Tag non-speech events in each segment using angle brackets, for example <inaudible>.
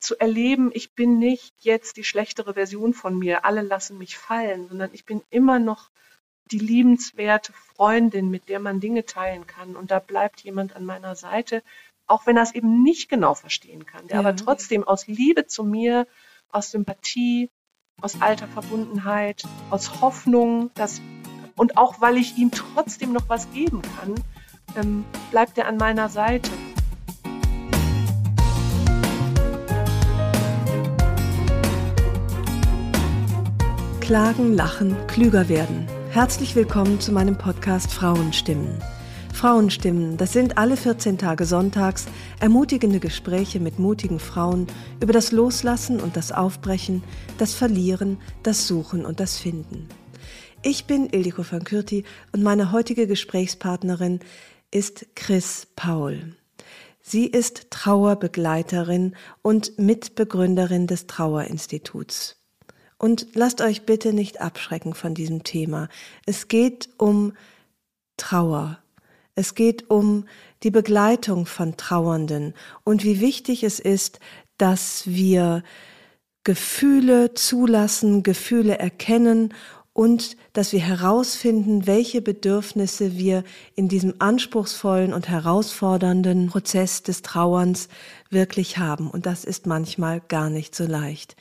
zu erleben, ich bin nicht jetzt die schlechtere Version von mir, alle lassen mich fallen, sondern ich bin immer noch die liebenswerte Freundin, mit der man Dinge teilen kann. Und da bleibt jemand an meiner Seite, auch wenn er es eben nicht genau verstehen kann, der ja. aber trotzdem aus Liebe zu mir, aus Sympathie, aus alter Verbundenheit, aus Hoffnung, dass, und auch weil ich ihm trotzdem noch was geben kann, ähm, bleibt er an meiner Seite. Klagen, lachen, klüger werden. Herzlich willkommen zu meinem Podcast Frauenstimmen. Frauenstimmen, das sind alle 14 Tage sonntags ermutigende Gespräche mit mutigen Frauen über das Loslassen und das Aufbrechen, das Verlieren, das Suchen und das Finden. Ich bin Ildiko van Kürti und meine heutige Gesprächspartnerin ist Chris Paul. Sie ist Trauerbegleiterin und Mitbegründerin des Trauerinstituts. Und lasst euch bitte nicht abschrecken von diesem Thema. Es geht um Trauer. Es geht um die Begleitung von Trauernden und wie wichtig es ist, dass wir Gefühle zulassen, Gefühle erkennen und dass wir herausfinden, welche Bedürfnisse wir in diesem anspruchsvollen und herausfordernden Prozess des Trauerns wirklich haben. Und das ist manchmal gar nicht so leicht.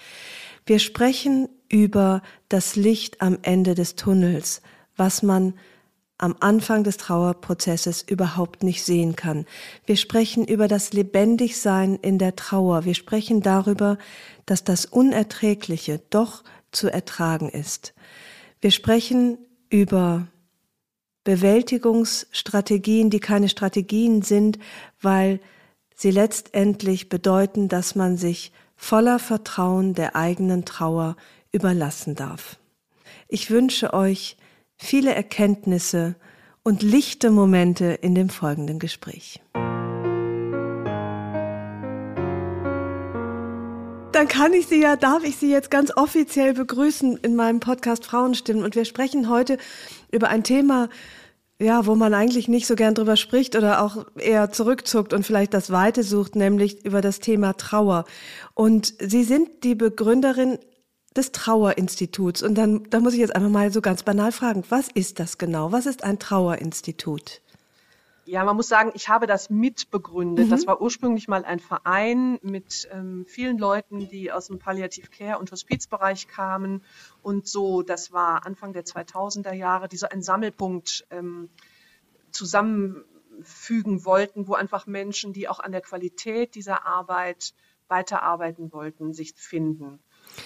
Wir sprechen über das Licht am Ende des Tunnels, was man am Anfang des Trauerprozesses überhaupt nicht sehen kann. Wir sprechen über das Lebendigsein in der Trauer. Wir sprechen darüber, dass das Unerträgliche doch zu ertragen ist. Wir sprechen über Bewältigungsstrategien, die keine Strategien sind, weil sie letztendlich bedeuten, dass man sich voller Vertrauen der eigenen Trauer überlassen darf. Ich wünsche euch viele Erkenntnisse und lichte Momente in dem folgenden Gespräch. Dann kann ich Sie ja, darf ich Sie jetzt ganz offiziell begrüßen in meinem Podcast Frauenstimmen. Und wir sprechen heute über ein Thema, ja, wo man eigentlich nicht so gern drüber spricht oder auch eher zurückzuckt und vielleicht das Weite sucht, nämlich über das Thema Trauer. Und Sie sind die Begründerin des Trauerinstituts. Und dann, da muss ich jetzt einfach mal so ganz banal fragen, was ist das genau? Was ist ein Trauerinstitut? Ja, man muss sagen, ich habe das mitbegründet. Mhm. Das war ursprünglich mal ein Verein mit ähm, vielen Leuten, die aus dem Palliativ Care und Hospizbereich kamen. Und so, das war Anfang der 2000er Jahre, die so ein Sammelpunkt ähm, zusammenfügen wollten, wo einfach Menschen, die auch an der Qualität dieser Arbeit weiterarbeiten wollten, sich finden.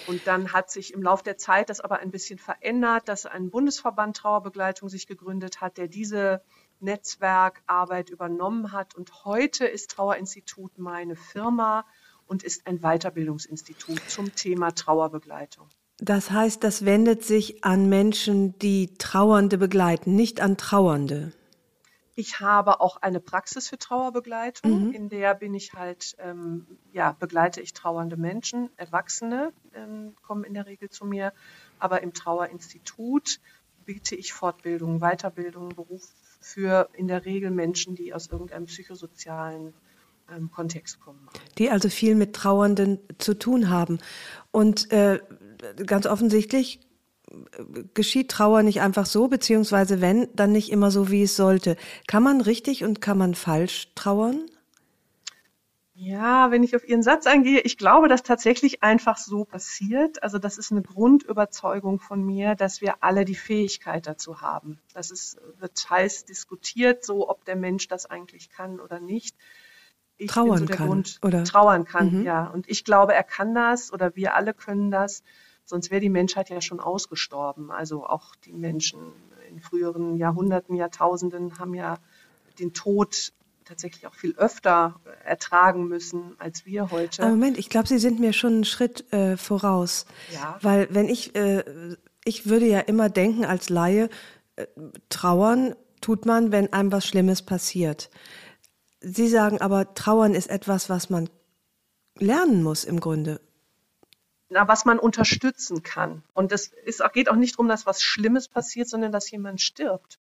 Und dann hat sich im Laufe der Zeit das aber ein bisschen verändert, dass ein Bundesverband Trauerbegleitung sich gegründet hat, der diese Netzwerkarbeit übernommen hat. Und heute ist Trauerinstitut meine Firma und ist ein Weiterbildungsinstitut zum Thema Trauerbegleitung. Das heißt, das wendet sich an Menschen, die Trauernde begleiten, nicht an Trauernde. Ich habe auch eine Praxis für Trauerbegleitung, mhm. in der bin ich halt, ähm, ja, begleite ich trauernde Menschen, Erwachsene ähm, kommen in der Regel zu mir, aber im Trauerinstitut biete ich Fortbildung, Weiterbildung, Beruf für in der Regel Menschen, die aus irgendeinem psychosozialen ähm, Kontext kommen. Die also viel mit Trauernden zu tun haben. Und äh, ganz offensichtlich geschieht Trauer nicht einfach so, beziehungsweise wenn, dann nicht immer so, wie es sollte. Kann man richtig und kann man falsch trauern? Ja, wenn ich auf Ihren Satz eingehe, ich glaube, dass tatsächlich einfach so passiert. Also das ist eine Grundüberzeugung von mir, dass wir alle die Fähigkeit dazu haben. Das ist, wird heiß diskutiert, so ob der Mensch das eigentlich kann oder nicht. Ich trauern so kann, Grund, oder? Trauern kann, mhm. ja. Und ich glaube, er kann das oder wir alle können das. Sonst wäre die Menschheit ja schon ausgestorben. Also auch die Menschen in früheren Jahrhunderten, Jahrtausenden haben ja den Tod tatsächlich auch viel öfter ertragen müssen als wir heute. Aber Moment, ich glaube, Sie sind mir schon einen Schritt äh, voraus. Ja. Weil wenn ich, äh, ich würde ja immer denken als Laie, äh, trauern tut man, wenn einem was Schlimmes passiert. Sie sagen aber, trauern ist etwas, was man lernen muss im Grunde. Na, was man unterstützen kann. Und es geht auch nicht darum, dass was Schlimmes passiert, sondern dass jemand stirbt.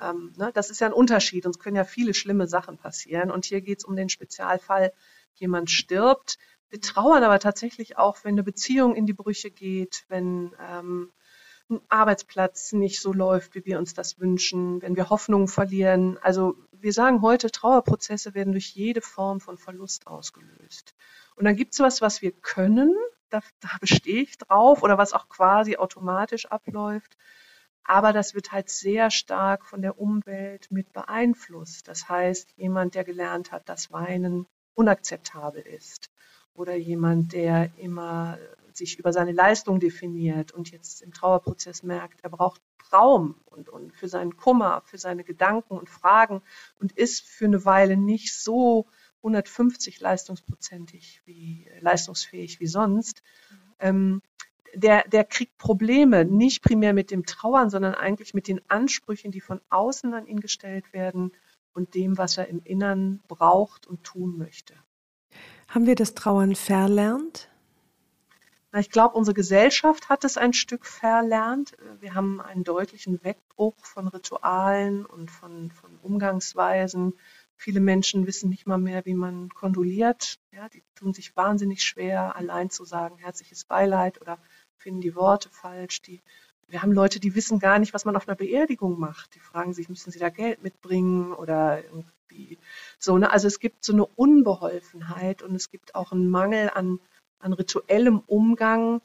Ähm, ne, das ist ja ein Unterschied. Uns können ja viele schlimme Sachen passieren. Und hier geht es um den Spezialfall, jemand stirbt. Wir trauern aber tatsächlich auch, wenn eine Beziehung in die Brüche geht, wenn ähm, ein Arbeitsplatz nicht so läuft, wie wir uns das wünschen, wenn wir Hoffnungen verlieren. Also wir sagen heute, Trauerprozesse werden durch jede Form von Verlust ausgelöst. Und dann gibt es was, was wir können, da, da bestehe ich drauf, oder was auch quasi automatisch abläuft. Aber das wird halt sehr stark von der Umwelt mit beeinflusst. Das heißt, jemand, der gelernt hat, dass Weinen unakzeptabel ist oder jemand, der immer sich über seine Leistung definiert und jetzt im Trauerprozess merkt, er braucht Raum und, und für seinen Kummer, für seine Gedanken und Fragen und ist für eine Weile nicht so 150 leistungsprozentig wie leistungsfähig wie sonst. Ähm, der, der kriegt Probleme, nicht primär mit dem Trauern, sondern eigentlich mit den Ansprüchen, die von außen an ihn gestellt werden und dem, was er im Innern braucht und tun möchte. Haben wir das Trauern verlernt? Na, ich glaube, unsere Gesellschaft hat es ein Stück verlernt. Wir haben einen deutlichen Wegbruch von Ritualen und von, von Umgangsweisen. Viele Menschen wissen nicht mal mehr, wie man kondoliert. Ja, die tun sich wahnsinnig schwer, allein zu sagen, herzliches Beileid oder finden die Worte falsch. Die, wir haben Leute, die wissen gar nicht, was man auf einer Beerdigung macht. Die fragen sich, müssen sie da Geld mitbringen oder irgendwie so. Ne? Also es gibt so eine Unbeholfenheit und es gibt auch einen Mangel an, an rituellem Umgang.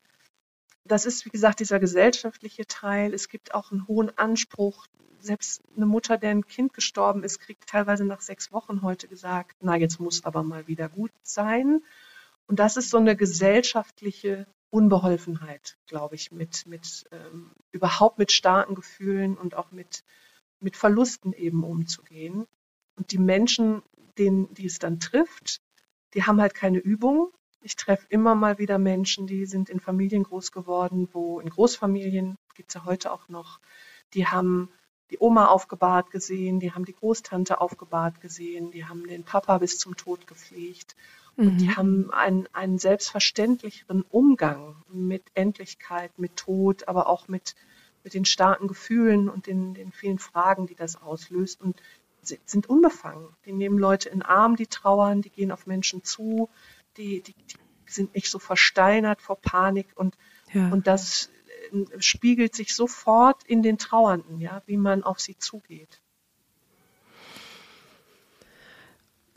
Das ist, wie gesagt, dieser gesellschaftliche Teil. Es gibt auch einen hohen Anspruch. Selbst eine Mutter, der ein Kind gestorben ist, kriegt teilweise nach sechs Wochen heute gesagt, na, jetzt muss aber mal wieder gut sein. Und das ist so eine gesellschaftliche Unbeholfenheit, glaube ich, mit, mit ähm, überhaupt mit starken Gefühlen und auch mit, mit Verlusten eben umzugehen. Und die Menschen, denen, die es dann trifft, die haben halt keine Übung. Ich treffe immer mal wieder Menschen, die sind in Familien groß geworden, wo in Großfamilien, gibt es ja heute auch noch, die haben die Oma aufgebahrt gesehen, die haben die Großtante aufgebahrt gesehen, die haben den Papa bis zum Tod gepflegt. Und die mhm. haben einen, einen selbstverständlicheren Umgang mit Endlichkeit, mit Tod, aber auch mit, mit den starken Gefühlen und den, den vielen Fragen, die das auslöst. Und sind unbefangen. Die nehmen Leute in den Arm, die trauern, die gehen auf Menschen zu, die, die, die sind nicht so versteinert vor Panik. Und, ja. und das äh, spiegelt sich sofort in den Trauernden, ja, wie man auf sie zugeht.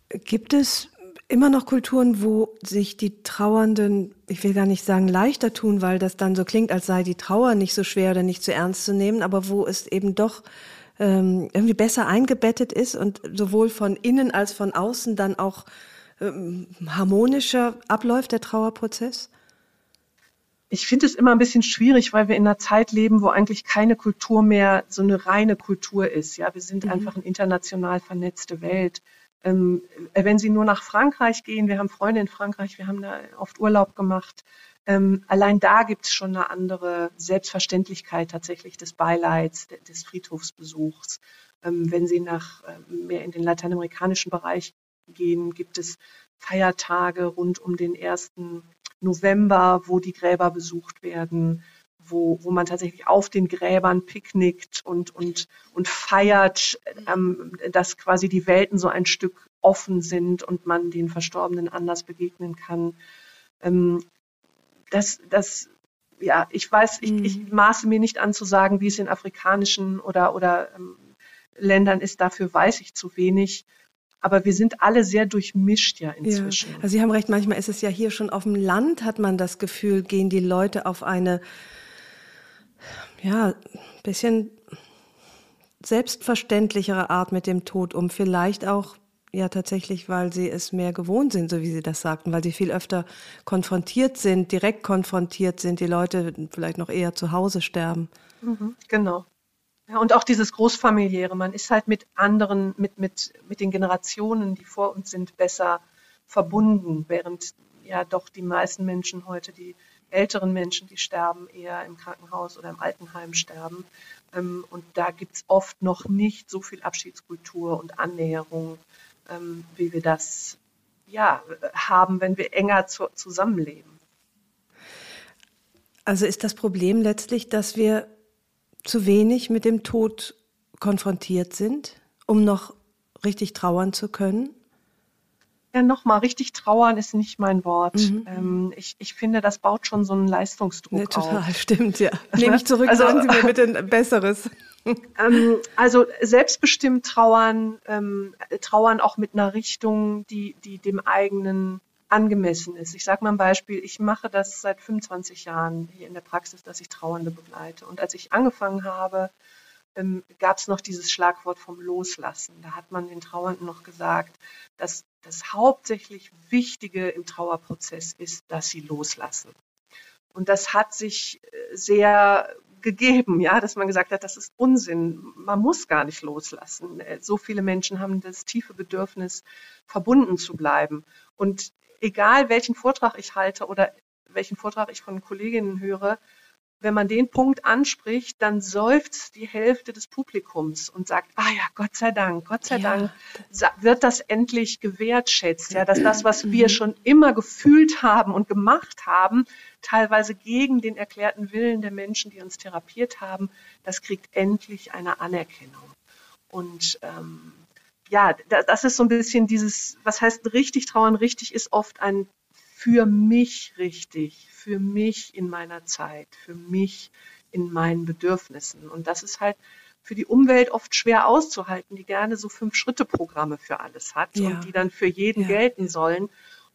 Gibt es immer noch Kulturen, wo sich die Trauernden, ich will gar nicht sagen leichter tun, weil das dann so klingt, als sei die Trauer nicht so schwer oder nicht zu ernst zu nehmen, aber wo es eben doch ähm, irgendwie besser eingebettet ist und sowohl von innen als von außen dann auch ähm, harmonischer abläuft der Trauerprozess? Ich finde es immer ein bisschen schwierig, weil wir in einer Zeit leben, wo eigentlich keine Kultur mehr so eine reine Kultur ist. Ja, wir sind mhm. einfach eine international vernetzte Welt. Ähm, wenn Sie nur nach Frankreich gehen, wir haben Freunde in Frankreich, wir haben da oft Urlaub gemacht. Ähm, allein da gibt es schon eine andere Selbstverständlichkeit tatsächlich des Beileids, des Friedhofsbesuchs. Ähm, wenn Sie nach ähm, mehr in den lateinamerikanischen Bereich gehen, gibt es Feiertage rund um den 1. November, wo die Gräber besucht werden wo, wo man tatsächlich auf den Gräbern picknickt und, und, und feiert, ähm, dass quasi die Welten so ein Stück offen sind und man den Verstorbenen anders begegnen kann. Ähm, das, das, ja, ich weiß, ich, ich mhm. maße mir nicht an zu sagen, wie es in afrikanischen oder, oder ähm, Ländern ist, dafür weiß ich zu wenig. Aber wir sind alle sehr durchmischt ja inzwischen. Ja, also Sie haben recht, manchmal ist es ja hier schon auf dem Land, hat man das Gefühl, gehen die Leute auf eine ja, ein bisschen selbstverständlichere Art mit dem Tod um. Vielleicht auch ja tatsächlich, weil sie es mehr gewohnt sind, so wie Sie das sagten, weil sie viel öfter konfrontiert sind, direkt konfrontiert sind, die Leute vielleicht noch eher zu Hause sterben. Mhm, genau. Ja, und auch dieses Großfamiliäre, man ist halt mit anderen, mit, mit, mit den Generationen, die vor uns sind, besser verbunden, während ja doch die meisten Menschen heute, die älteren Menschen, die sterben, eher im Krankenhaus oder im Altenheim sterben. Ähm, und da gibt es oft noch nicht so viel Abschiedskultur und Annäherung, ähm, wie wir das ja, haben, wenn wir enger zu, zusammenleben. Also ist das Problem letztlich, dass wir zu wenig mit dem Tod konfrontiert sind, um noch richtig trauern zu können? Ja, nochmal, richtig trauern ist nicht mein Wort. Mhm. Ähm, ich, ich finde, das baut schon so einen Leistungsdruck nee, total, auf. <laughs> stimmt, ja. Nehme ich zurück, also, sagen Sie mir <laughs> bitte ein Besseres. Ähm, also selbstbestimmt trauern, ähm, trauern auch mit einer Richtung, die, die dem eigenen angemessen ist. Ich sage mal ein Beispiel, ich mache das seit 25 Jahren hier in der Praxis, dass ich Trauernde begleite. Und als ich angefangen habe, ähm, gab es noch dieses Schlagwort vom Loslassen. Da hat man den Trauernden noch gesagt, dass das hauptsächlich Wichtige im Trauerprozess ist, dass sie loslassen. Und das hat sich äh, sehr gegeben, ja, dass man gesagt hat, das ist Unsinn. Man muss gar nicht loslassen. Äh, so viele Menschen haben das tiefe Bedürfnis, verbunden zu bleiben. Und egal welchen Vortrag ich halte oder welchen Vortrag ich von Kolleginnen höre, wenn man den Punkt anspricht, dann seufzt die Hälfte des Publikums und sagt, ah ja, Gott sei Dank, Gott sei ja. Dank wird das endlich gewertschätzt, ja, dass das, was wir mhm. schon immer gefühlt haben und gemacht haben, teilweise gegen den erklärten Willen der Menschen, die uns therapiert haben, das kriegt endlich eine Anerkennung. Und ähm, ja, das ist so ein bisschen dieses, was heißt richtig trauern? Richtig ist oft ein für mich richtig, für mich in meiner Zeit, für mich in meinen Bedürfnissen. Und das ist halt für die Umwelt oft schwer auszuhalten, die gerne so Fünf-Schritte-Programme für alles hat ja. und die dann für jeden ja. gelten sollen.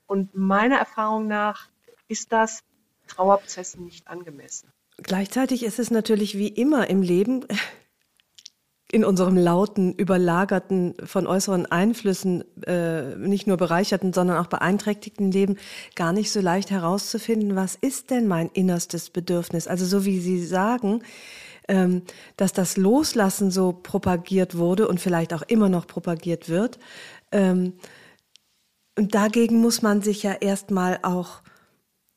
Und meiner Erfahrung nach ist das Trauerprozessen nicht angemessen. Gleichzeitig ist es natürlich wie immer im Leben in unserem lauten, überlagerten, von äußeren Einflüssen äh, nicht nur bereicherten, sondern auch beeinträchtigten Leben gar nicht so leicht herauszufinden, was ist denn mein innerstes Bedürfnis? Also so wie Sie sagen, ähm, dass das Loslassen so propagiert wurde und vielleicht auch immer noch propagiert wird. Ähm, und dagegen muss man sich ja erstmal auch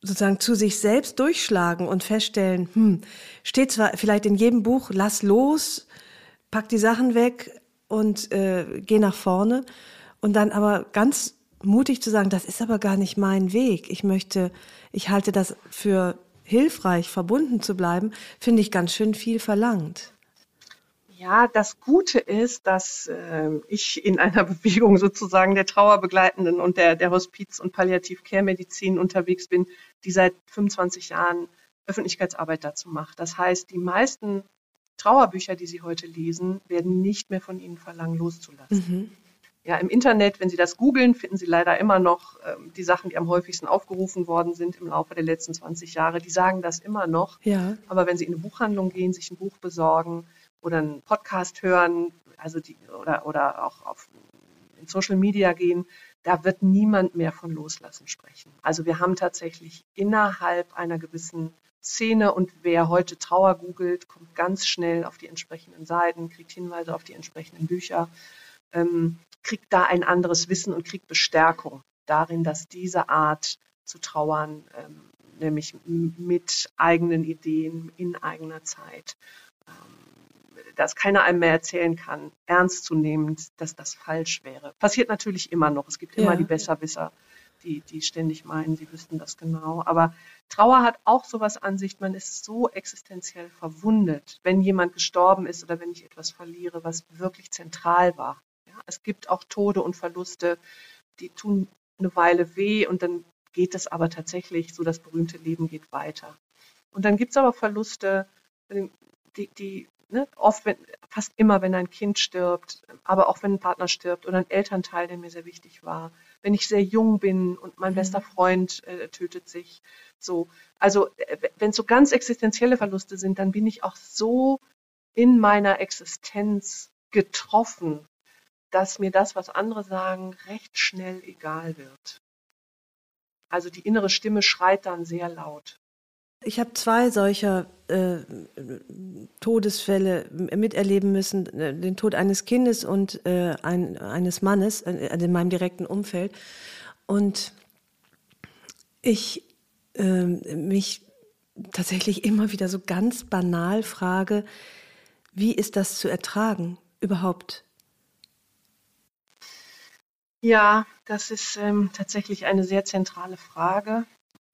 sozusagen zu sich selbst durchschlagen und feststellen, hm, steht zwar vielleicht in jedem Buch, lass los, pack die Sachen weg und äh, geh nach vorne. Und dann aber ganz mutig zu sagen, das ist aber gar nicht mein Weg. Ich möchte, ich halte das für hilfreich, verbunden zu bleiben, finde ich ganz schön viel verlangt. Ja, das Gute ist, dass äh, ich in einer <laughs> Bewegung sozusagen der Trauerbegleitenden und der, der Hospiz- und Palliativ-Care-Medizin unterwegs bin, die seit 25 Jahren Öffentlichkeitsarbeit dazu macht. Das heißt, die meisten Trauerbücher, die Sie heute lesen, werden nicht mehr von Ihnen verlangen, loszulassen. Mhm. Ja, im Internet, wenn Sie das googeln, finden Sie leider immer noch ähm, die Sachen, die am häufigsten aufgerufen worden sind im Laufe der letzten 20 Jahre. Die sagen das immer noch. Ja. Aber wenn Sie in eine Buchhandlung gehen, sich ein Buch besorgen oder einen Podcast hören, also die, oder, oder auch auf in Social Media gehen, da wird niemand mehr von Loslassen sprechen. Also wir haben tatsächlich innerhalb einer gewissen Szene und wer heute Trauer googelt, kommt ganz schnell auf die entsprechenden Seiten, kriegt Hinweise auf die entsprechenden Bücher, ähm, kriegt da ein anderes Wissen und kriegt Bestärkung darin, dass diese Art zu trauern, ähm, nämlich mit eigenen Ideen in eigener Zeit, ähm, dass keiner einem mehr erzählen kann, ernstzunehmend, dass das falsch wäre. Passiert natürlich immer noch. Es gibt immer ja. die Besserwisser die, die ständig meinen, sie wüssten das genau. Aber Trauer hat auch sowas an sich, man ist so existenziell verwundet, wenn jemand gestorben ist oder wenn ich etwas verliere, was wirklich zentral war. Ja, es gibt auch Tode und Verluste, die tun eine Weile weh und dann geht es aber tatsächlich, so das berühmte Leben geht weiter. Und dann gibt es aber Verluste, die, die ne, oft, wenn, fast immer, wenn ein Kind stirbt, aber auch wenn ein Partner stirbt oder ein Elternteil, der mir sehr wichtig war, wenn ich sehr jung bin und mein mhm. bester Freund äh, tötet sich. So, also äh, wenn es so ganz existenzielle Verluste sind, dann bin ich auch so in meiner Existenz getroffen, dass mir das, was andere sagen, recht schnell egal wird. Also die innere Stimme schreit dann sehr laut. Ich habe zwei solcher äh, Todesfälle miterleben müssen, äh, den Tod eines Kindes und äh, ein, eines Mannes äh, in meinem direkten Umfeld. Und ich ähm, mich tatsächlich immer wieder so ganz banal frage, wie ist das zu ertragen überhaupt? Ja, das ist ähm, tatsächlich eine sehr zentrale Frage.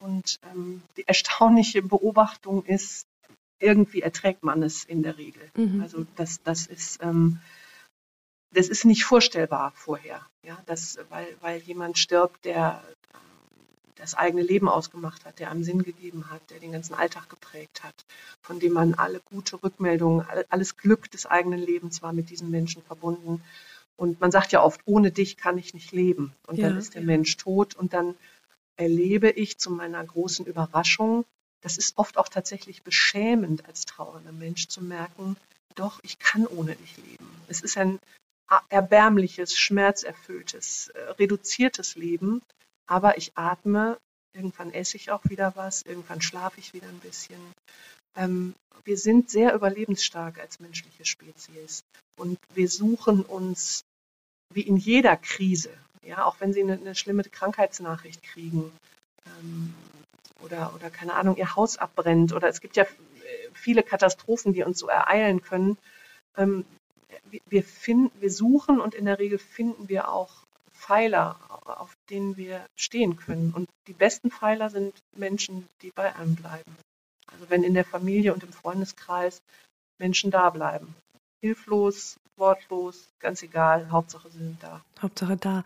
Und ähm, die erstaunliche Beobachtung ist, irgendwie erträgt man es in der Regel. Mhm. Also das, das ist, ähm, das ist nicht vorstellbar vorher, ja, das, weil, weil jemand stirbt, der das eigene Leben ausgemacht hat, der einem Sinn gegeben hat, der den ganzen Alltag geprägt hat, von dem man alle gute Rückmeldungen, alles Glück des eigenen Lebens war mit diesem Menschen verbunden. Und man sagt ja oft, ohne dich kann ich nicht leben. Und ja. dann ist der Mensch tot und dann erlebe ich zu meiner großen Überraschung, das ist oft auch tatsächlich beschämend als trauernder Mensch zu merken, doch, ich kann ohne dich leben. Es ist ein erbärmliches, schmerzerfülltes, äh, reduziertes Leben, aber ich atme, irgendwann esse ich auch wieder was, irgendwann schlafe ich wieder ein bisschen. Ähm, wir sind sehr überlebensstark als menschliche Spezies und wir suchen uns wie in jeder Krise, ja, auch wenn Sie eine, eine schlimme Krankheitsnachricht kriegen ähm, oder, oder keine Ahnung, Ihr Haus abbrennt oder es gibt ja viele Katastrophen, die uns so ereilen können. Ähm, wir, finden, wir suchen und in der Regel finden wir auch Pfeiler, auf denen wir stehen können. Und die besten Pfeiler sind Menschen, die bei einem bleiben. Also wenn in der Familie und im Freundeskreis Menschen da bleiben. Hilflos, wortlos, ganz egal, Hauptsache sie sind da. Hauptsache da.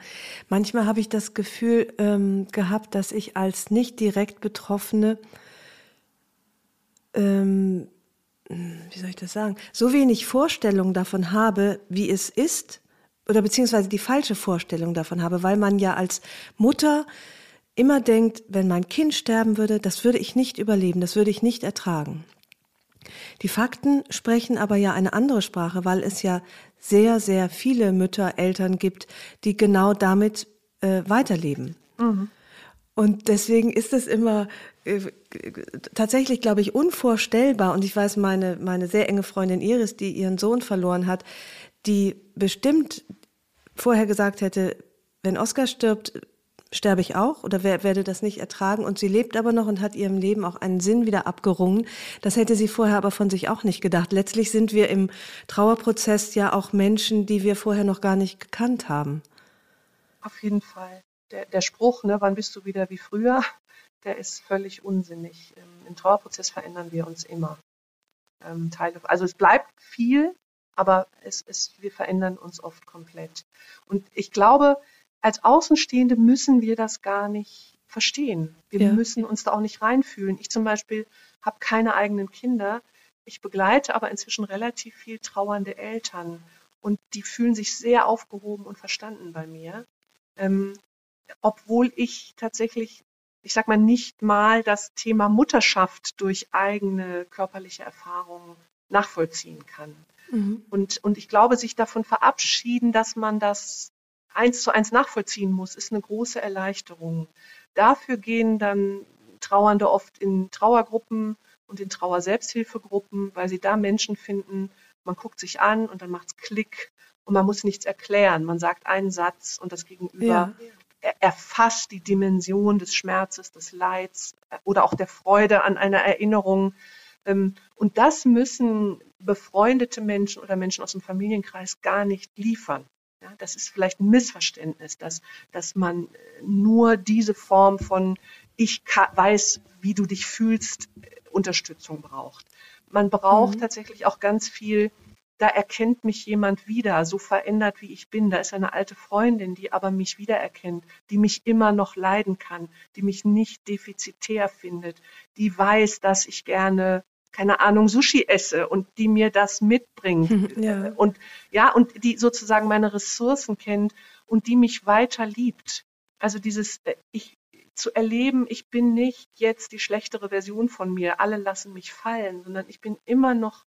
Manchmal habe ich das Gefühl ähm, gehabt, dass ich als nicht direkt Betroffene, ähm, wie soll ich das sagen, so wenig Vorstellung davon habe, wie es ist, oder beziehungsweise die falsche Vorstellung davon habe, weil man ja als Mutter immer denkt, wenn mein Kind sterben würde, das würde ich nicht überleben, das würde ich nicht ertragen. Die Fakten sprechen aber ja eine andere Sprache, weil es ja sehr, sehr viele Mütter, Eltern gibt, die genau damit äh, weiterleben. Mhm. Und deswegen ist es immer äh, tatsächlich, glaube ich, unvorstellbar. Und ich weiß, meine, meine sehr enge Freundin Iris, die ihren Sohn verloren hat, die bestimmt vorher gesagt hätte, wenn Oskar stirbt, sterbe ich auch oder werde das nicht ertragen. Und sie lebt aber noch und hat ihrem Leben auch einen Sinn wieder abgerungen. Das hätte sie vorher aber von sich auch nicht gedacht. Letztlich sind wir im Trauerprozess ja auch Menschen, die wir vorher noch gar nicht gekannt haben. Auf jeden Fall. Der, der Spruch, ne, wann bist du wieder wie früher, der ist völlig unsinnig. Im Trauerprozess verändern wir uns immer. Ähm, also es bleibt viel, aber es, es, wir verändern uns oft komplett. Und ich glaube, als Außenstehende müssen wir das gar nicht verstehen. Wir ja. müssen uns da auch nicht reinfühlen. Ich zum Beispiel habe keine eigenen Kinder. Ich begleite aber inzwischen relativ viel trauernde Eltern und die fühlen sich sehr aufgehoben und verstanden bei mir. Ähm, obwohl ich tatsächlich, ich sag mal, nicht mal das Thema Mutterschaft durch eigene körperliche Erfahrungen nachvollziehen kann. Mhm. Und, und ich glaube, sich davon verabschieden, dass man das eins zu eins nachvollziehen muss, ist eine große Erleichterung. Dafür gehen dann Trauernde oft in Trauergruppen und in Trauer-Selbsthilfegruppen, weil sie da Menschen finden, man guckt sich an und dann macht es Klick und man muss nichts erklären. Man sagt einen Satz und das Gegenüber ja. erfasst die Dimension des Schmerzes, des Leids oder auch der Freude an einer Erinnerung. Ähm, und das müssen befreundete Menschen oder Menschen aus dem Familienkreis gar nicht liefern. Ja, das ist vielleicht ein Missverständnis, dass, dass man nur diese Form von ich weiß, wie du dich fühlst, Unterstützung braucht. Man braucht mhm. tatsächlich auch ganz viel, da erkennt mich jemand wieder, so verändert wie ich bin. Da ist eine alte Freundin, die aber mich wiedererkennt, die mich immer noch leiden kann, die mich nicht defizitär findet, die weiß, dass ich gerne keine Ahnung, Sushi esse und die mir das mitbringt. <laughs> Ja. Und ja, und die sozusagen meine Ressourcen kennt und die mich weiter liebt. Also dieses, äh, ich zu erleben, ich bin nicht jetzt die schlechtere Version von mir, alle lassen mich fallen, sondern ich bin immer noch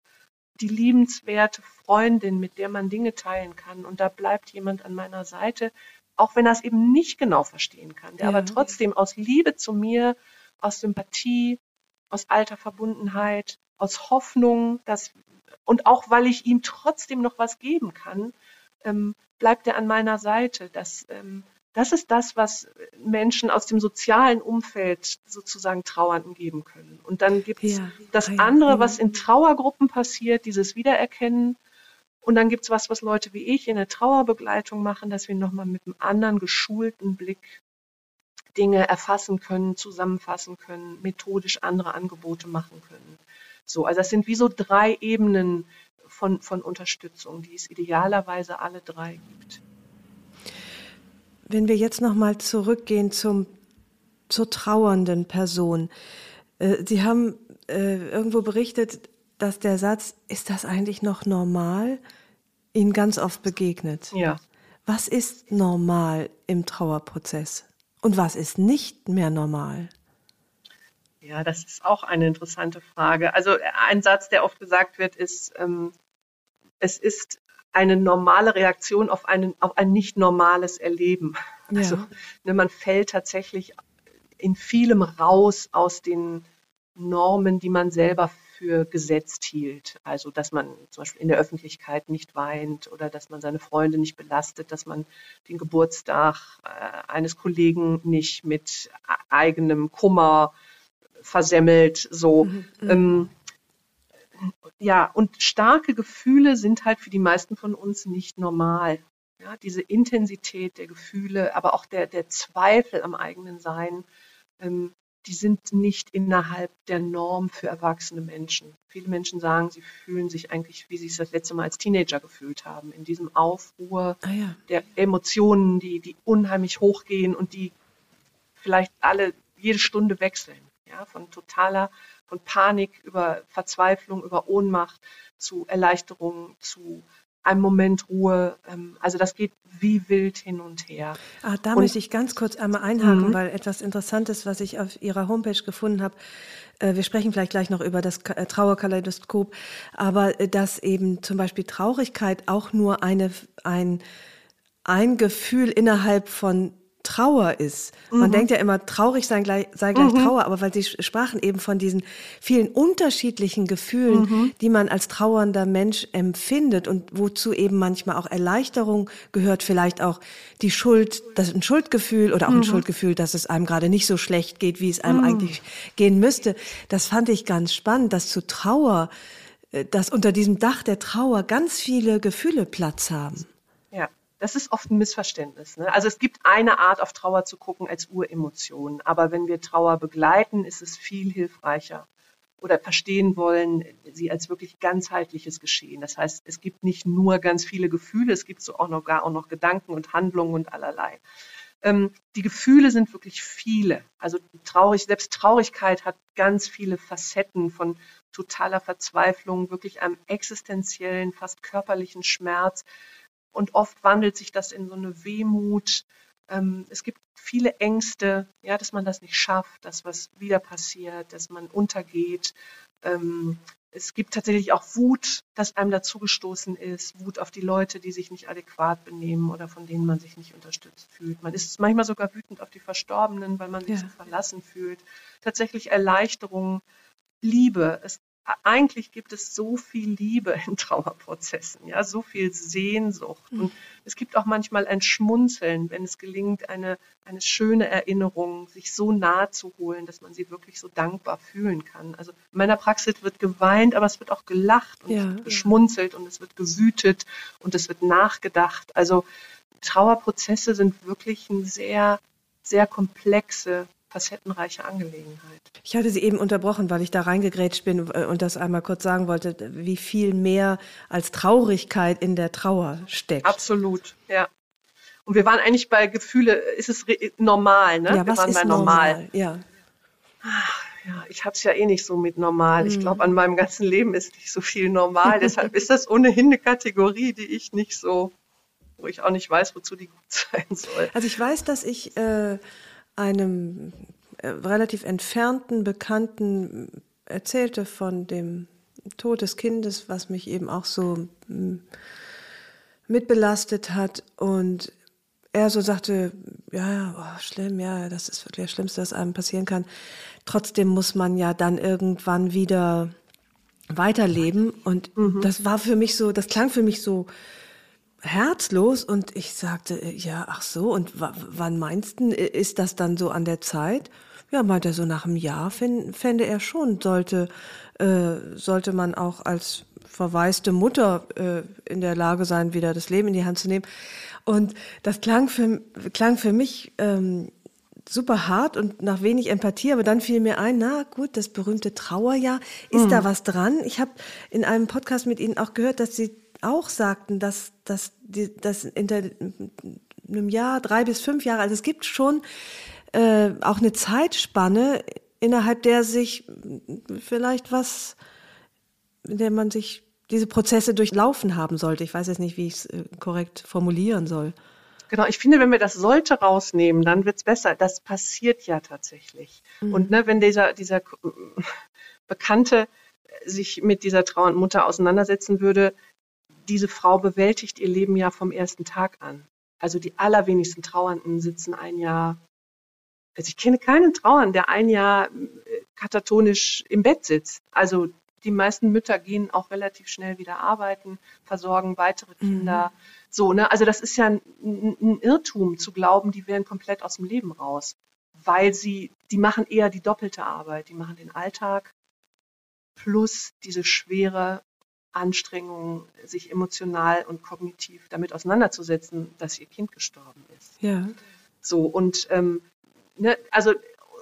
die liebenswerte Freundin, mit der man Dinge teilen kann. Und da bleibt jemand an meiner Seite, auch wenn er es eben nicht genau verstehen kann, der ja. aber trotzdem aus Liebe zu mir, aus Sympathie, aus alter Verbundenheit, aus Hoffnung, dass, und auch weil ich ihm trotzdem noch was geben kann, ähm, bleibt er an meiner Seite. Das, ähm, das ist das, was Menschen aus dem sozialen Umfeld sozusagen Trauernden geben können. Und dann gibt es ja, das andere, was in Trauergruppen passiert, dieses Wiedererkennen. Und dann gibt es was, was Leute wie ich in der Trauerbegleitung machen, dass wir nochmal mit einem anderen geschulten Blick Dinge erfassen können, zusammenfassen können, methodisch andere Angebote machen können. So, also das sind wie so drei Ebenen von, von Unterstützung, die es idealerweise alle drei gibt. Wenn wir jetzt nochmal zurückgehen zum, zur trauernden Person. Äh, Sie haben äh, irgendwo berichtet, dass der Satz, ist das eigentlich noch normal, Ihnen ganz oft begegnet. Ja. Was ist normal im Trauerprozess und was ist nicht mehr normal? Ja, das ist auch eine interessante Frage. Also ein Satz, der oft gesagt wird, ist, ähm, es ist eine normale Reaktion auf, einen, auf ein nicht normales Erleben. Ja. Also ne, man fällt tatsächlich in vielem raus aus den Normen, die man selber für gesetzt hielt. Also, dass man zum Beispiel in der Öffentlichkeit nicht weint oder dass man seine Freunde nicht belastet, dass man den Geburtstag äh, eines Kollegen nicht mit eigenem Kummer versemmelt. So. Mhm, mhm. ähm, ja, und starke Gefühle sind halt für die meisten von uns nicht normal. Ja, diese Intensität der Gefühle, aber auch der, der Zweifel am eigenen Sein, ähm, die sind nicht innerhalb der Norm für erwachsene Menschen. Viele Menschen sagen, sie fühlen sich eigentlich, wie sie es das letzte Mal als Teenager gefühlt haben, in diesem Aufruhr ah, ja. der Emotionen, die, die unheimlich hochgehen und die vielleicht alle jede Stunde wechseln. Ja, von totaler, von Panik über Verzweiflung, über Ohnmacht zu Erleichterung, zu einem Moment Ruhe. Ähm, also das geht wie wild hin und her. Ah, da und, möchte ich ganz kurz einmal einhaken, mhm. weil etwas Interessantes, was ich auf Ihrer Homepage gefunden habe, äh, wir sprechen vielleicht gleich noch über das äh, Trauerkaleidoskop, aber äh, dass eben zum Beispiel Traurigkeit auch nur eine, ein, ein Gefühl innerhalb von Trauer ist. Man mhm. denkt ja immer, traurig sein gleich, sei gleich mhm. Trauer, aber weil Sie sprachen eben von diesen vielen unterschiedlichen Gefühlen, mhm. die man als trauernder Mensch empfindet und wozu eben manchmal auch Erleichterung gehört, vielleicht auch die Schuld, das ein Schuldgefühl oder auch ein mhm. Schuldgefühl, dass es einem gerade nicht so schlecht geht, wie es einem mhm. eigentlich gehen müsste. Das fand ich ganz spannend, dass zu Trauer, äh, dass unter diesem Dach der Trauer ganz viele Gefühle Platz haben. Das ist oft ein Missverständnis. Ne? Also es gibt eine Art, auf Trauer zu gucken als Uremotion. Aber wenn wir Trauer begleiten, ist es viel hilfreicher oder verstehen wollen, sie als wirklich ganzheitliches Geschehen. Das heißt, es gibt nicht nur ganz viele Gefühle, es gibt so auch noch gar auch noch Gedanken und Handlungen und allerlei. Ähm, die Gefühle sind wirklich viele. Also traurig, selbst Traurigkeit hat ganz viele Facetten von totaler Verzweiflung, wirklich einem existenziellen, fast körperlichen Schmerz und oft wandelt sich das in so eine Wehmut. Ähm, es gibt viele Ängste, ja, dass man das nicht schafft, dass was wieder passiert, dass man untergeht. Ähm, es gibt tatsächlich auch Wut, dass einem dazugestoßen ist, Wut auf die Leute, die sich nicht adäquat benehmen oder von denen man sich nicht unterstützt fühlt. Man ist manchmal sogar wütend auf die Verstorbenen, weil man sich ja. so verlassen fühlt. Tatsächlich Erleichterung, Liebe. Es eigentlich gibt es so viel Liebe <laughs> in Trauerprozessen, ja, so viel Sehnsucht. Und mhm. es gibt auch manchmal ein Schmunzeln, wenn es gelingt, eine, eine schöne Erinnerung sich so nahe zu holen, dass man sie wirklich so dankbar fühlen kann. Also in meiner Praxis wird geweint, aber es wird auch gelacht und ja, es wird geschmunzelt und es wird gewütet und es wird nachgedacht. Also Trauerprozesse sind wirklich ein sehr, sehr komplexe facettenreiche Angelegenheit. Ich hatte Sie eben unterbrochen, weil ich da reingegrätscht bin äh, und das einmal kurz sagen wollte, wie viel mehr als Traurigkeit in der Trauer steckt. Absolut, ja. Und wir waren eigentlich bei Gefühle, ist es normal, ne? Ja, was wir waren ist bei normal? normal? Ja. Ach, ja, ich habe es ja eh nicht so mit normal. Ich glaube, mhm. an meinem ganzen Leben ist nicht so viel normal. <laughs> Deshalb ist das ohnehin eine Kategorie, die ich nicht so, wo ich auch nicht weiß, wozu die gut <laughs> sein soll. Also ich weiß, dass ich äh, einem äh, relativ entfernten Bekannten erzählte von dem Tod des Kindes, was mich eben auch so mitbelastet hat. Und er so sagte, ja, oh, schlimm, ja, das ist wirklich das Schlimmste, was einem passieren kann. Trotzdem muss man ja dann irgendwann wieder weiterleben. Und mhm. das war für mich so, das klang für mich so herzlos und ich sagte, äh, ja, ach so, und wann meinst du, ist das dann so an der Zeit? Ja, meinte er so nach einem Jahr fände er schon, sollte, äh, sollte man auch als verwaiste Mutter äh, in der Lage sein, wieder das Leben in die Hand zu nehmen. Und das klang für, klang für mich ähm, super hart und nach wenig Empathie, aber dann fiel mir ein, na gut, das berühmte Trauerjahr, ist mhm. da was dran? Ich habe in einem Podcast mit Ihnen auch gehört, dass Sie auch sagten, dass, dass, die, dass in der, einem Jahr, drei bis fünf Jahre, also es gibt schon äh, auch eine Zeitspanne, innerhalb der sich vielleicht was, in der man sich diese Prozesse durchlaufen haben sollte. Ich weiß jetzt nicht, wie ich es äh, korrekt formulieren soll. Genau, ich finde, wenn wir das sollte rausnehmen, dann wird es besser. Das passiert ja tatsächlich. Mhm. Und ne, wenn dieser, dieser Bekannte sich mit dieser trauernden Mutter auseinandersetzen würde, diese Frau bewältigt ihr Leben ja vom ersten Tag an. Also die allerwenigsten Trauernden sitzen ein Jahr. Also ich kenne keinen Trauernden, der ein Jahr äh, katatonisch im Bett sitzt. Also die meisten Mütter gehen auch relativ schnell wieder arbeiten, versorgen weitere Kinder. Mhm. So, ne? Also das ist ja ein, ein, Irrtum zu glauben, die wären komplett aus dem Leben raus. Weil sie, die machen eher die doppelte Arbeit. Die machen den Alltag plus diese schwere Anstrengung, sich emotional und kognitiv damit auseinanderzusetzen, dass ihr Kind gestorben ist. Ja. So, und ähm, ne, also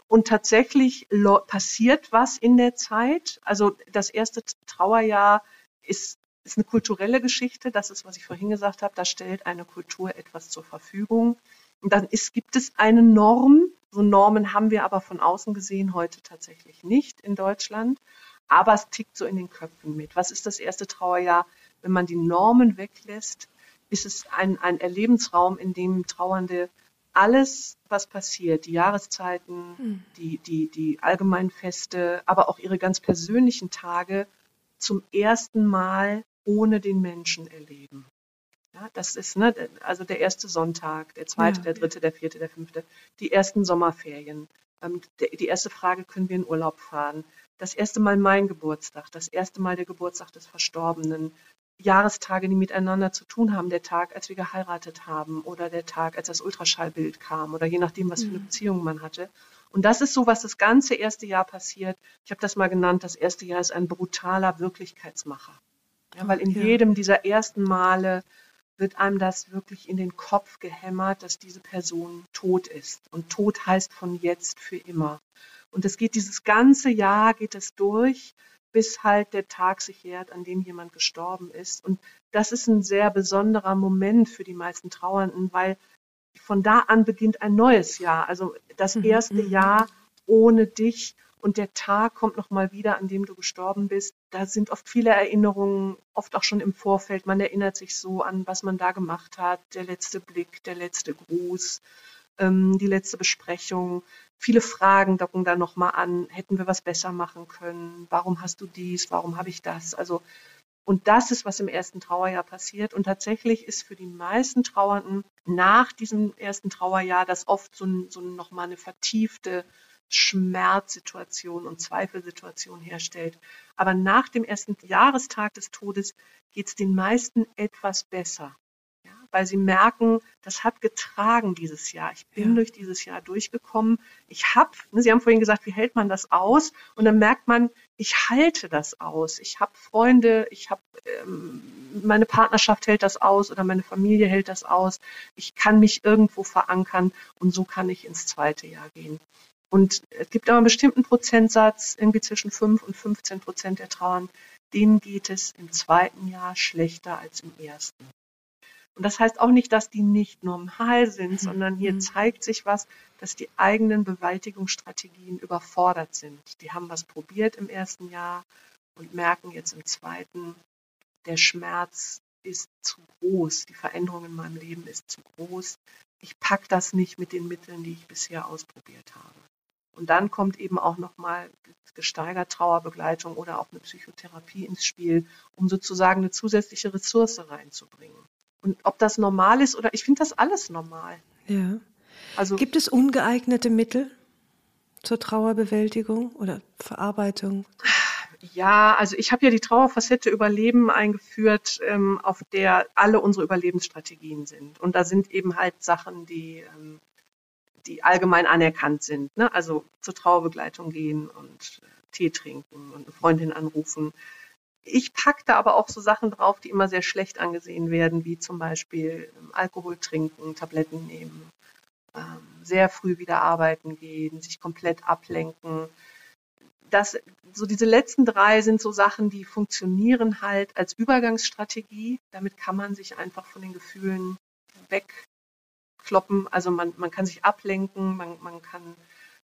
und tatsächlich passiert was in der Zeit. Also das erste Trauerjahr ist, ist eine kulturelle Geschichte. Das ist, was ich vorhin gesagt habe. Da stellt eine Kultur etwas zur Verfügung. Und dann ist, gibt es eine Norm. So Normen haben wir aber von außen gesehen heute tatsächlich nicht in Deutschland. Aber es tickt so in den Köpfen mit. Was ist das erste Trauerjahr? Wenn man die Normen weglässt, ist es ein, ein Erlebensraum, in dem Trauernde alles, was passiert, die Jahreszeiten, hm. die, die, die allgemeinen Feste, aber auch ihre ganz persönlichen Tage zum ersten Mal ohne den Menschen erleben. Ja, das ist ne, also der erste Sonntag, der zweite, ja. der dritte, der vierte, der fünfte, die ersten Sommerferien. Ähm, der, die erste Frage, können wir in Urlaub fahren? Das erste Mal mein Geburtstag, das erste Mal der Geburtstag des Verstorbenen, Jahrestage, die miteinander zu tun haben, der Tag, als wir geheiratet haben oder der Tag, als das Ultraschallbild kam oder je nachdem, was für eine mhm. Beziehung man hatte. Und das ist so, was das ganze erste Jahr passiert. Ich habe das mal genannt, das erste Jahr ist ein brutaler Wirklichkeitsmacher. Ja, weil in ja. jedem dieser ersten Male wird einem das wirklich in den Kopf gehämmert, dass diese Person tot ist. Und tot heißt von jetzt für immer. Und es geht dieses ganze Jahr, geht es durch bis halt der Tag sich jährt, an dem jemand gestorben ist. Und das ist ein sehr besonderer Moment für die meisten Trauernden, weil von da an beginnt ein neues Jahr. Also das mhm, erste mhm. Jahr ohne dich und der Tag kommt noch mal wieder, an dem du gestorben bist. Da sind oft viele Erinnerungen, oft auch schon im Vorfeld. Man erinnert sich so an, was man da gemacht hat, der letzte Blick, der letzte Gruß, ähm, die letzte Besprechung viele Fragen docken da nochmal an. Hätten wir was besser machen können? Warum hast du dies? Warum habe ich das? Also, und das ist, was im ersten Trauerjahr passiert. Und tatsächlich ist für die meisten Trauernden nach diesem ersten Trauerjahr das oft so, so nochmal eine vertiefte Schmerzsituation und Zweifelsituation herstellt. Aber nach dem ersten Jahrestag des Todes geht es den meisten etwas besser weil sie merken, das hat getragen dieses Jahr. Ich bin ja. durch dieses Jahr durchgekommen. Ich habe, ne, Sie haben vorhin gesagt, wie hält man das aus? Und dann merkt man, ich halte das aus. Ich habe Freunde, ich habe ähm, meine Partnerschaft hält das aus oder meine Familie hält das aus. Ich kann mich irgendwo verankern und so kann ich ins zweite Jahr gehen. Und es gibt aber einen bestimmten Prozentsatz, irgendwie zwischen 5 und 15 Prozent der Trauern, denen geht es im zweiten Jahr schlechter als im ersten. Und das heißt auch nicht, dass die nicht normal sind, mhm. sondern hier mhm. zeigt sich was, dass die eigenen Bewältigungsstrategien überfordert sind. Die haben was probiert im ersten Jahr und merken jetzt im zweiten, der Schmerz ist zu groß, die Veränderung in meinem Leben ist zu groß. Ich packe das nicht mit den Mitteln, die ich bisher ausprobiert habe. Und dann kommt eben auch nochmal gesteigert Trauerbegleitung oder auch eine Psychotherapie ins Spiel, um sozusagen eine zusätzliche Ressource reinzubringen. Und ob das normal ist oder ich finde das alles normal. Ja. Also gibt es ungeeignete Mittel zur Trauerbewältigung oder Verarbeitung? Ja, also ich habe ja die Trauerfacette Überleben eingeführt, ähm, auf der alle unsere Überlebensstrategien sind. Und da sind eben halt Sachen, die, ähm, die allgemein anerkannt sind. Ne? Also zur Trauerbegleitung gehen und äh, Tee trinken und eine Freundin anrufen, ich packe da aber auch so Sachen drauf, die immer sehr schlecht angesehen werden, wie zum Beispiel ähm, Alkohol trinken, Tabletten nehmen ähm, sehr früh wieder arbeiten gehen, sich komplett ablenken. Das, so diese letzten drei sind so Sachen, die funktionieren halt als Übergangsstrategie. Damit kann man sich einfach von den Gefühlen wegkloppen. Also man, man kann sich ablenken, man, man kann,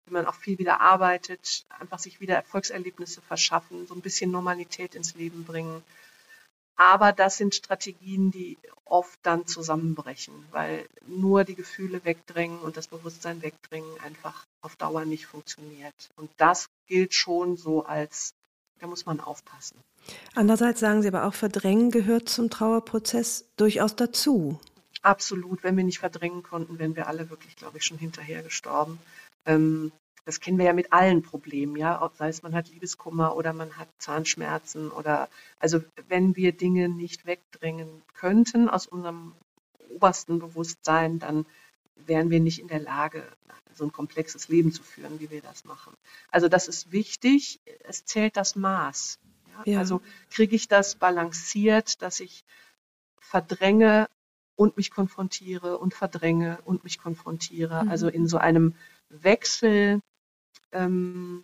wenn man auch viel wieder arbeitet, einfach sich wieder Erfolgserlebnisse verschaffen, so ein bisschen Normalität ins Leben bringen. Aber das sind Strategien, die oft dann zusammenbrechen, weil nur die Gefühle wegdrängen und das Bewusstsein wegdrängen einfach auf Dauer nicht funktioniert. Und das gilt schon so als, da muss man aufpassen. Andererseits sagen Sie aber auch, Verdrängen gehört zum Trauerprozess durchaus dazu. Absolut. Wenn wir nicht verdrängen konnten, wären wir alle wirklich, glaube ich, schon hinterher gestorben. Ähm, das kennen wir ja mit allen Problemen, ja, sei es man hat Liebeskummer oder man hat Zahnschmerzen oder also wenn wir Dinge nicht wegdrängen könnten aus unserem obersten Bewusstsein, dann wären wir nicht in der Lage, so ein komplexes Leben zu führen, wie wir das machen. Also das ist wichtig. Es zählt das Maß. Ja? Ja. Also kriege ich das balanciert, dass ich verdränge und mich konfrontiere und verdränge und mich konfrontiere. Mhm. Also in so einem Wechsel ähm,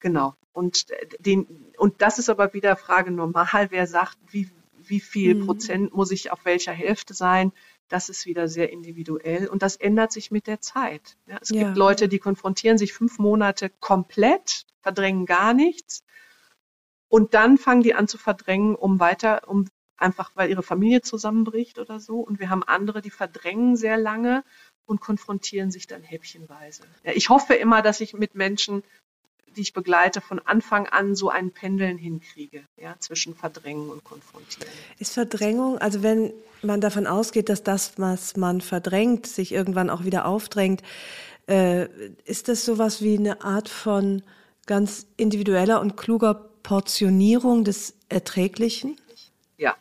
genau. Und den, und das ist aber wieder Frage normal, wer sagt, wie, wie viel mhm. Prozent muss ich auf welcher Hälfte sein? Das ist wieder sehr individuell und das ändert sich mit der Zeit. Ja, es ja. gibt Leute, die konfrontieren sich fünf Monate komplett, verdrängen gar nichts und dann fangen die an zu verdrängen, um weiter, um einfach, weil ihre Familie zusammenbricht oder so. Und wir haben andere, die verdrängen sehr lange und konfrontieren sich dann häppchenweise. Ja, ich hoffe immer, dass ich mit Menschen, die ich begleite, von Anfang an so ein Pendeln hinkriege, ja, zwischen Verdrängen und Konfrontieren. Ist Verdrängung, also wenn man davon ausgeht, dass das, was man verdrängt, sich irgendwann auch wieder aufdrängt, äh, ist das sowas wie eine Art von ganz individueller und kluger Portionierung des Erträglichen? Ja,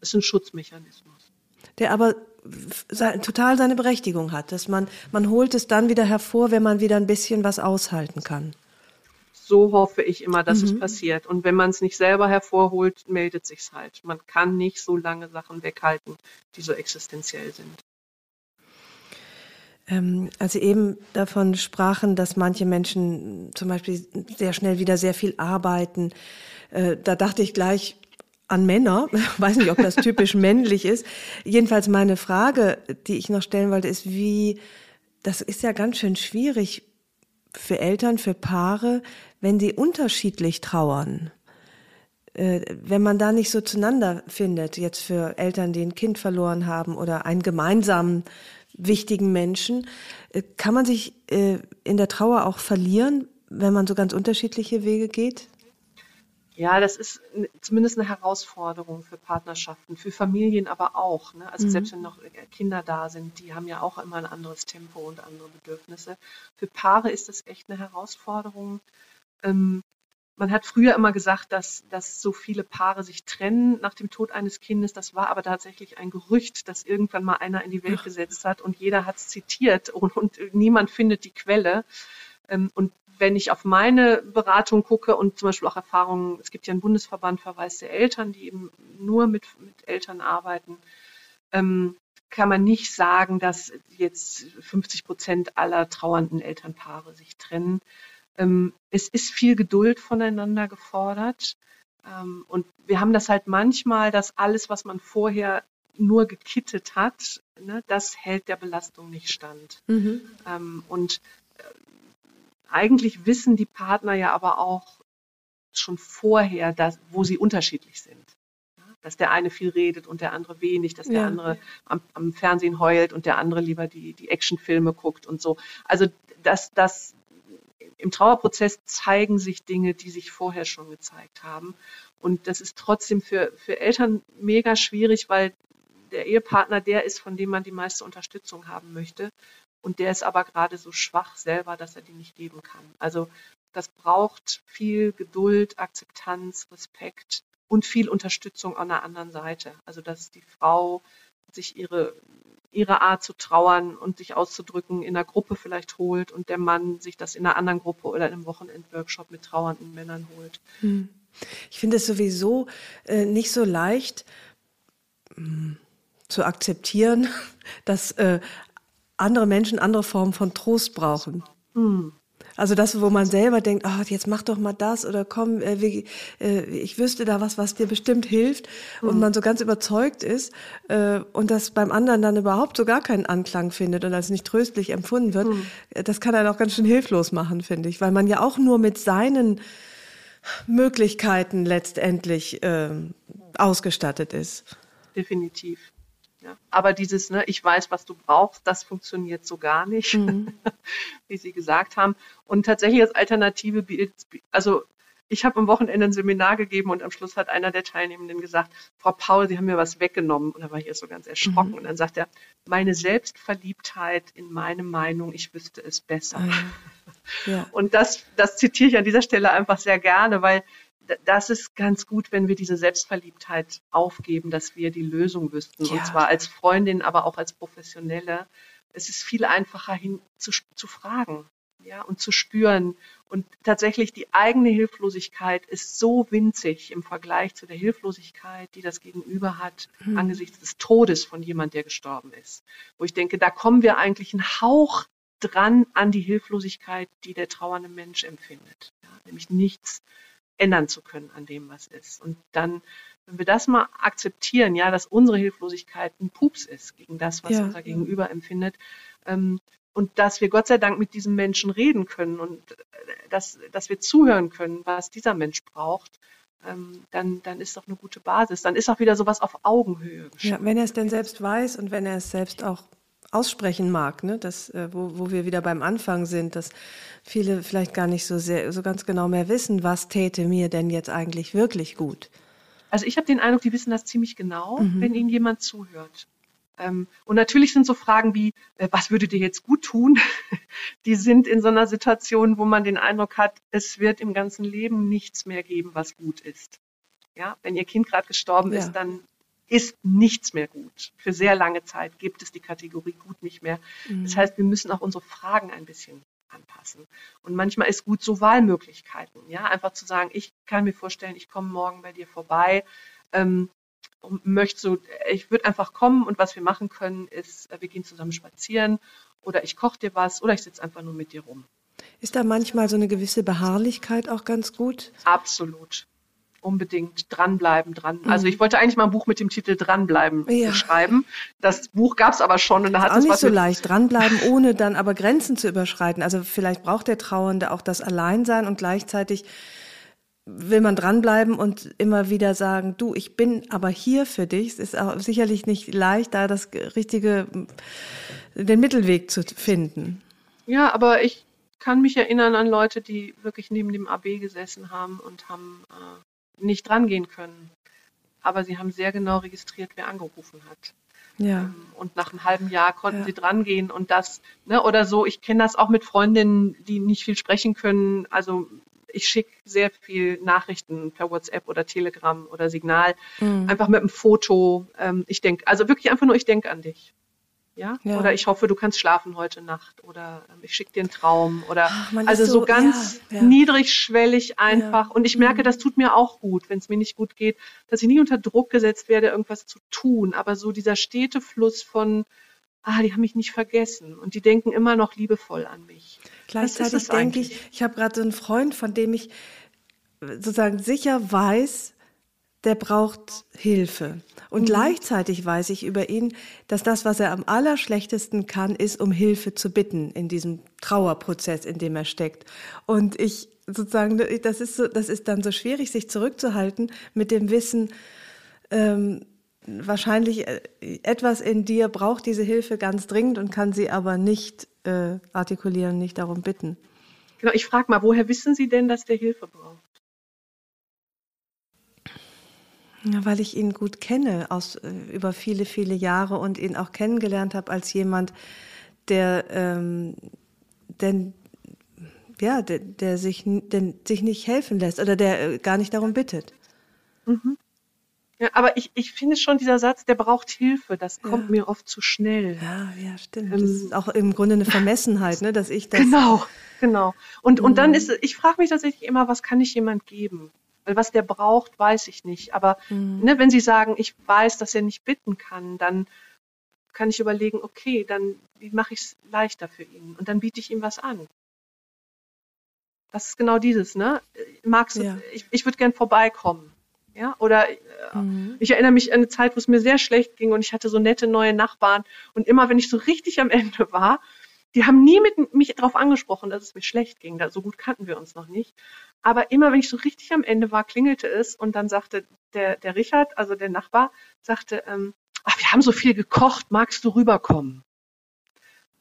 es ist ein Schutzmechanismus. Der aber total seine Berechtigung hat, dass man, man holt es dann wieder hervor, wenn man wieder ein bisschen was aushalten kann. So hoffe ich immer, dass mhm. es passiert. Und wenn man es nicht selber hervorholt, meldet sich's halt. Man kann nicht so lange Sachen weghalten, die so existenziell sind. Ähm, als Sie eben davon sprachen, dass manche Menschen zum Beispiel sehr schnell wieder sehr viel arbeiten, äh, da dachte ich gleich, an Männer. Ich <laughs> weiß nicht, ob das typisch männlich ist. Jedenfalls meine Frage, die ich noch stellen wollte, ist, wie, das ist ja ganz schön schwierig für Eltern, für Paare, wenn die unterschiedlich trauern. Äh, wenn man da nicht so zueinander findet, jetzt für Eltern, die ein Kind verloren haben oder einen gemeinsamen wichtigen Menschen, äh, kann man sich äh, in der Trauer auch verlieren, wenn man so ganz unterschiedliche Wege geht? Ja, das ist zumindest eine Herausforderung für Partnerschaften, für Familien aber auch. Ne? Also mhm. selbst wenn noch Kinder da sind, die haben ja auch immer ein anderes Tempo und andere Bedürfnisse. Für Paare ist das echt eine Herausforderung. Ähm, man hat früher immer gesagt, dass, dass so viele Paare sich trennen nach dem Tod eines Kindes. Das war aber tatsächlich ein Gerücht, das irgendwann mal einer in die Welt gesetzt hat und jeder hat es zitiert und, und niemand findet die Quelle. Ähm, und wenn ich auf meine Beratung gucke und zum Beispiel auch Erfahrungen, es gibt ja einen Bundesverband verwaiste Eltern, die eben nur mit, mit Eltern arbeiten, ähm, kann man nicht sagen, dass jetzt 50 Prozent aller trauernden Elternpaare sich trennen. Ähm, es ist viel Geduld voneinander gefordert. Ähm, und wir haben das halt manchmal, dass alles, was man vorher nur gekittet hat, ne, das hält der Belastung nicht stand. Mhm. Ähm, und eigentlich wissen die Partner ja aber auch schon vorher, dass, wo sie unterschiedlich sind. Dass der eine viel redet und der andere wenig, dass der ja. andere am, am, Fernsehen heult und der andere lieber die, die Actionfilme guckt und so. Also das, das im Trauerprozess zeigen sich Dinge, die sich vorher schon gezeigt haben. Und das ist trotzdem für, für Eltern mega schwierig, weil der Ehepartner der ist, von dem man die meiste Unterstützung haben möchte. Und der ist aber gerade so schwach selber, dass er die nicht geben kann. Also das braucht viel Geduld, Akzeptanz, Respekt und viel Unterstützung an der anderen Seite. Also dass die Frau sich ihre, ihre Art zu trauern und sich auszudrücken in einer Gruppe vielleicht holt und der Mann sich das in einer anderen Gruppe oder in einem Wochenendworkshop mit trauernden Männern holt. Hm. Ich finde es sowieso äh, nicht so leicht hm, zu akzeptieren, <laughs> dass äh, andere Menschen andere Formen von Trost brauchen. Mhm. Also das, wo man selber denkt, oh, jetzt mach doch mal das oder komm, äh, wie, äh, ich wüsste da was, was dir bestimmt hilft mhm. und man so ganz überzeugt ist äh, und das beim anderen dann überhaupt so gar keinen Anklang findet und als nicht tröstlich empfunden wird, mhm. das kann einen auch ganz schön hilflos machen, finde ich, weil man ja auch nur mit seinen Möglichkeiten letztendlich äh, ausgestattet ist. Definitiv. Ja. Aber dieses, ne, ich weiß, was du brauchst, das funktioniert so gar nicht, mhm. <laughs> wie Sie gesagt haben. Und tatsächlich als Alternative, also ich habe am Wochenende ein Seminar gegeben und am Schluss hat einer der Teilnehmenden gesagt, Frau Paul, Sie haben mir was weggenommen. Und da war ich erst so ganz erschrocken. Mhm. Und dann sagt er, meine Selbstverliebtheit in meine Meinung, ich wüsste es besser. Mhm. <laughs> Ja. Und das, das zitiere ich an dieser Stelle einfach sehr gerne, weil das ist ganz gut, wenn wir diese Selbstverliebtheit aufgeben, dass wir die Lösung wüssten. Ja. Und zwar als Freundin, aber auch als Professionelle. Es ist viel einfacher hin zu, zu fragen. Ja, und zu spüren. Und tatsächlich die eigene Hilflosigkeit ist so winzig im Vergleich zu der Hilflosigkeit, die das Gegenüber hat, mhm. angesichts des Todes von jemand, der gestorben ist. Wo ich denke, da kommen wir eigentlich einen Hauch dran an die Hilflosigkeit, die der trauernde Mensch empfindet. Ja, nämlich nichts ändern zu können an dem, was ist. Und dann, wenn wir das mal akzeptieren, ja, dass unsere Hilflosigkeit ein Pups ist gegen das, was ja. unser Gegenüber empfindet, ähm, und dass wir Gott sei Dank mit diesem Menschen reden können und äh, dass, dass wir zuhören können, was dieser Mensch braucht, ähm, dann, dann ist doch eine gute Basis. Dann ist auch wieder sowas auf Augenhöhe. Ja, wenn er es denn selbst weiß und wenn er es selbst auch aussprechen mag, ne? das, äh, wo, wo wir wieder beim Anfang sind, dass viele vielleicht gar nicht so sehr, so ganz genau mehr wissen, was täte mir denn jetzt eigentlich wirklich gut. Also ich habe den Eindruck, die wissen das ziemlich genau, mhm. wenn ihnen jemand zuhört. Ähm, und natürlich sind so Fragen wie, äh, was würde dir jetzt gut tun? <laughs> Die sind in so einer Situation, wo man den Eindruck hat, es wird im ganzen Leben nichts mehr geben, was gut ist. Ja, wenn ihr Kind gerade gestorben ja. ist, dann ist nichts mehr gut. Für sehr lange Zeit gibt es die Kategorie gut nicht mehr. Mhm. Das heißt, wir müssen auch unsere Fragen ein bisschen anpassen. Und manchmal ist gut so Wahlmöglichkeiten. Ja, einfach zu sagen, ich kann mir vorstellen, ich komme morgen bei dir vorbei. Ähm, und möchte so, ich würde einfach kommen und was wir machen können, ist, äh, wir gehen zusammen spazieren oder ich koche dir was oder ich sitze einfach nur mit dir rum. Ist da manchmal so eine gewisse Beharrlichkeit auch ganz gut? Absolut. Unbedingt dranbleiben, dran. Mhm. Also ich wollte eigentlich mal ein Buch mit dem Titel Dranbleiben ja. schreiben. Das Buch gab es aber schon und da hat auch es nicht so leicht dranbleiben, ohne dann aber Grenzen zu überschreiten. Also vielleicht braucht der Trauernde auch das Alleinsein und gleichzeitig will man dranbleiben und immer wieder sagen, du, ich bin aber hier für dich. Es ist auch sicherlich nicht leicht, da das richtige, den Mittelweg zu finden. Ja, aber ich kann mich erinnern an Leute, die wirklich neben dem AB gesessen haben und haben äh, nicht drangehen können. Aber sie haben sehr genau registriert, wer angerufen hat. Ja. Ähm, und nach einem halben Jahr konnten ja. sie drangehen und das, ne, oder so. Ich kenne das auch mit Freundinnen, die nicht viel sprechen können. Also ich schicke sehr viel Nachrichten per WhatsApp oder Telegram oder Signal, mhm. einfach mit einem Foto. Ähm, ich denke, also wirklich einfach nur, ich denke an dich. Ja? ja? Oder ich hoffe, du kannst schlafen heute Nacht oder ähm, ich schicke dir einen Traum oder Ach, also so, so, ganz ja, ja. niedrigschwellig einfach. Und ich merke, mhm. das tut mir auch gut, wenn es mir nicht gut geht, dass ich nie unter Druck gesetzt werde, irgendwas zu tun. Aber so dieser stete Fluss von, ah, die haben mich nicht vergessen und die denken immer noch liebevoll an mich. Gleichzeitig denke ich, ich habe gerade so einen Freund, von dem ich sozusagen sicher weiß, der braucht Hilfe. Und mhm. gleichzeitig weiß ich über ihn, dass das, was er am allerschlechtesten kann, ist, um Hilfe zu bitten in diesem Trauerprozess, in dem er steckt. Und ich sozusagen, das ist so, das ist dann so schwierig, sich zurückzuhalten mit dem Wissen, ähm, wahrscheinlich äh, etwas in dir braucht diese Hilfe ganz dringend und kann sie aber nicht äh, artikulieren, nicht darum bitten. Genau, ich frage mal, woher wissen Sie denn, dass der Hilfe braucht? Ja, weil ich ihn gut kenne aus äh, über viele, viele Jahre und ihn auch kennengelernt habe als jemand, der, ähm, denn, ja, der, der sich, der sich nicht helfen lässt oder der äh, gar nicht darum bittet. Mhm. Ja, aber ich, ich finde schon, dieser Satz, der braucht Hilfe, das kommt ja. mir oft zu schnell. Ja, ja, stimmt. Ähm, das ist auch im Grunde eine Vermessenheit, ne, dass ich das. <laughs> Genau, genau. Und, und dann mhm. ist, ich frage mich tatsächlich immer, was kann ich jemand geben? Weil was der braucht, weiß ich nicht. Aber mhm. ne, wenn Sie sagen, ich weiß, dass er nicht bitten kann, dann kann ich überlegen, okay, dann wie mache ich es leichter für ihn? Und dann biete ich ihm was an. Das ist genau dieses, ne? Magst du, ja. ich, ich würde gern vorbeikommen. Ja, oder äh, mhm. ich erinnere mich an eine Zeit, wo es mir sehr schlecht ging und ich hatte so nette neue Nachbarn. Und immer, wenn ich so richtig am Ende war, die haben nie mit mich darauf angesprochen, dass es mir schlecht ging. Da, so gut kannten wir uns noch nicht. Aber immer, wenn ich so richtig am Ende war, klingelte es und dann sagte der, der Richard, also der Nachbar, sagte, ähm, ach, wir haben so viel gekocht, magst du rüberkommen?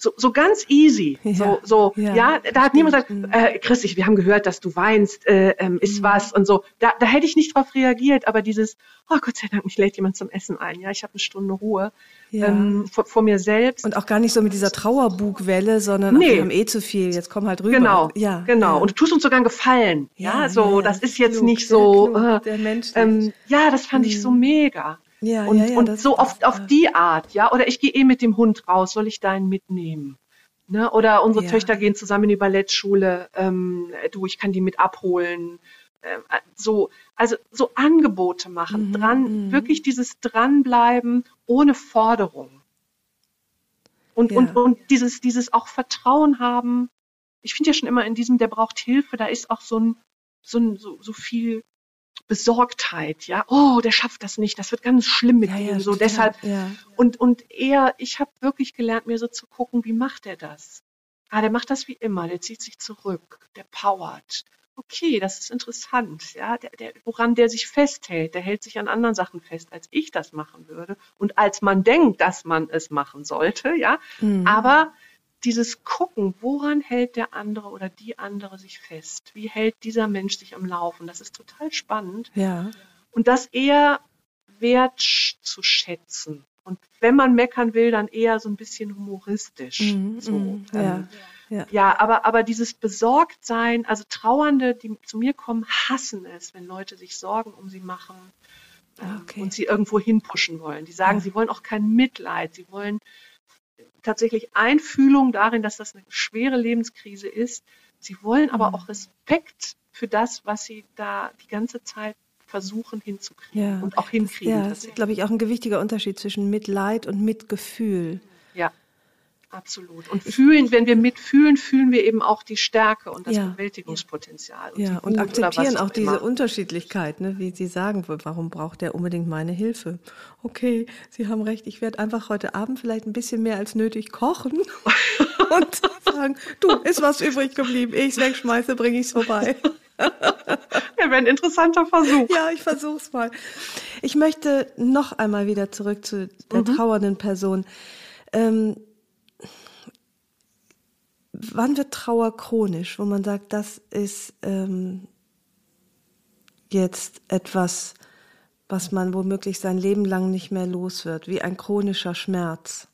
So, so ganz easy. Ja, so, so, ja, ja da hat niemand gesagt, mhm. äh, Christi, wir haben gehört, dass du weinst, äh, ähm, ist mhm. was und so. Da, da hätte ich nicht drauf reagiert, aber dieses, oh Gott sei Dank, mich lädt jemand zum Essen ein. Ja, ich habe eine Stunde Ruhe ja. ähm, vor, vor, mir selbst. Und auch gar nicht so mit dieser Trauerbugwelle, sondern nee. ach, wir haben eh zu viel, jetzt komm halt rüber. Genau, ja, genau. Und du tust uns sogar einen Gefallen. Ja, so, das ist jetzt klug, nicht so. Klug, äh, der Mensch. Ähm, ja, das fand mhm. ich so mega. Ja, und, ja, ja, und so oft auf die Art, ja. Oder ich gehe eh mit dem Hund raus, soll ich deinen mitnehmen? Ne? Oder unsere ja. Töchter gehen zusammen in die Ballettschule, ähm, du, ich kann die mit abholen. Ähm, äh, so, also so Angebote machen, mhm, dran, mhm. wirklich dieses Dranbleiben ohne Forderung. Und, ja. und, und dieses, dieses auch Vertrauen haben. Ich finde ja schon immer in diesem, der braucht Hilfe, da ist auch so ein, so ein, so, so viel Besorgtheit, ja, oh, der schafft das nicht, das wird ganz schlimm mit ja, ihm, ja, so total, deshalb ja. und und er, ich habe wirklich gelernt, mir so zu gucken, wie macht er das? Ah, der macht das wie immer, der zieht sich zurück, der powert. Okay, das ist interessant, ja, der, der, woran der sich festhält, der hält sich an anderen Sachen fest, als ich das machen würde und als man denkt, dass man es machen sollte, ja, mhm. aber dieses Gucken, woran hält der andere oder die andere sich fest? Wie hält dieser Mensch sich am Laufen? Das ist total spannend. Ja. Und das eher wertzuschätzen. Und wenn man meckern will, dann eher so ein bisschen humoristisch. Mhm, so, ähm, ja, ja. ja, aber, aber dieses Besorgtsein, also Trauernde, die zu mir kommen, hassen es, wenn Leute sich Sorgen um sie machen ähm, okay. und sie irgendwo hinpushen wollen. Die sagen, ja. sie wollen auch kein Mitleid, sie wollen tatsächlich Einfühlung darin, dass das eine schwere Lebenskrise ist. Sie wollen aber mhm. auch Respekt für das, was sie da die ganze Zeit versuchen hinzukriegen ja. und auch hinkriegen. Ja, das ist, glaube ich, auch ein gewichtiger Unterschied zwischen Mitleid und Mitgefühl. Ja, Absolut. Und fühlen, wenn wir mitfühlen, fühlen wir eben auch die Stärke und das ja. Bewältigungspotenzial. Und ja, und akzeptieren auch, auch diese Unterschiedlichkeit, ne? wie Sie sagen, warum braucht er unbedingt meine Hilfe? Okay, Sie haben recht, ich werde einfach heute Abend vielleicht ein bisschen mehr als nötig kochen <laughs> und sagen, du, ist was übrig geblieben, ich es wegschmeiße, bringe ich es vorbei. <laughs> Ja, wäre ein interessanter Versuch. Ja, ich versuche es mal. Ich möchte noch einmal wieder zurück zu der mhm. trauernden Person. Ähm, wann wird Trauer chronisch, wo man sagt, das ist ähm, jetzt etwas, was man womöglich sein Leben lang nicht mehr los wird, wie ein chronischer Schmerz?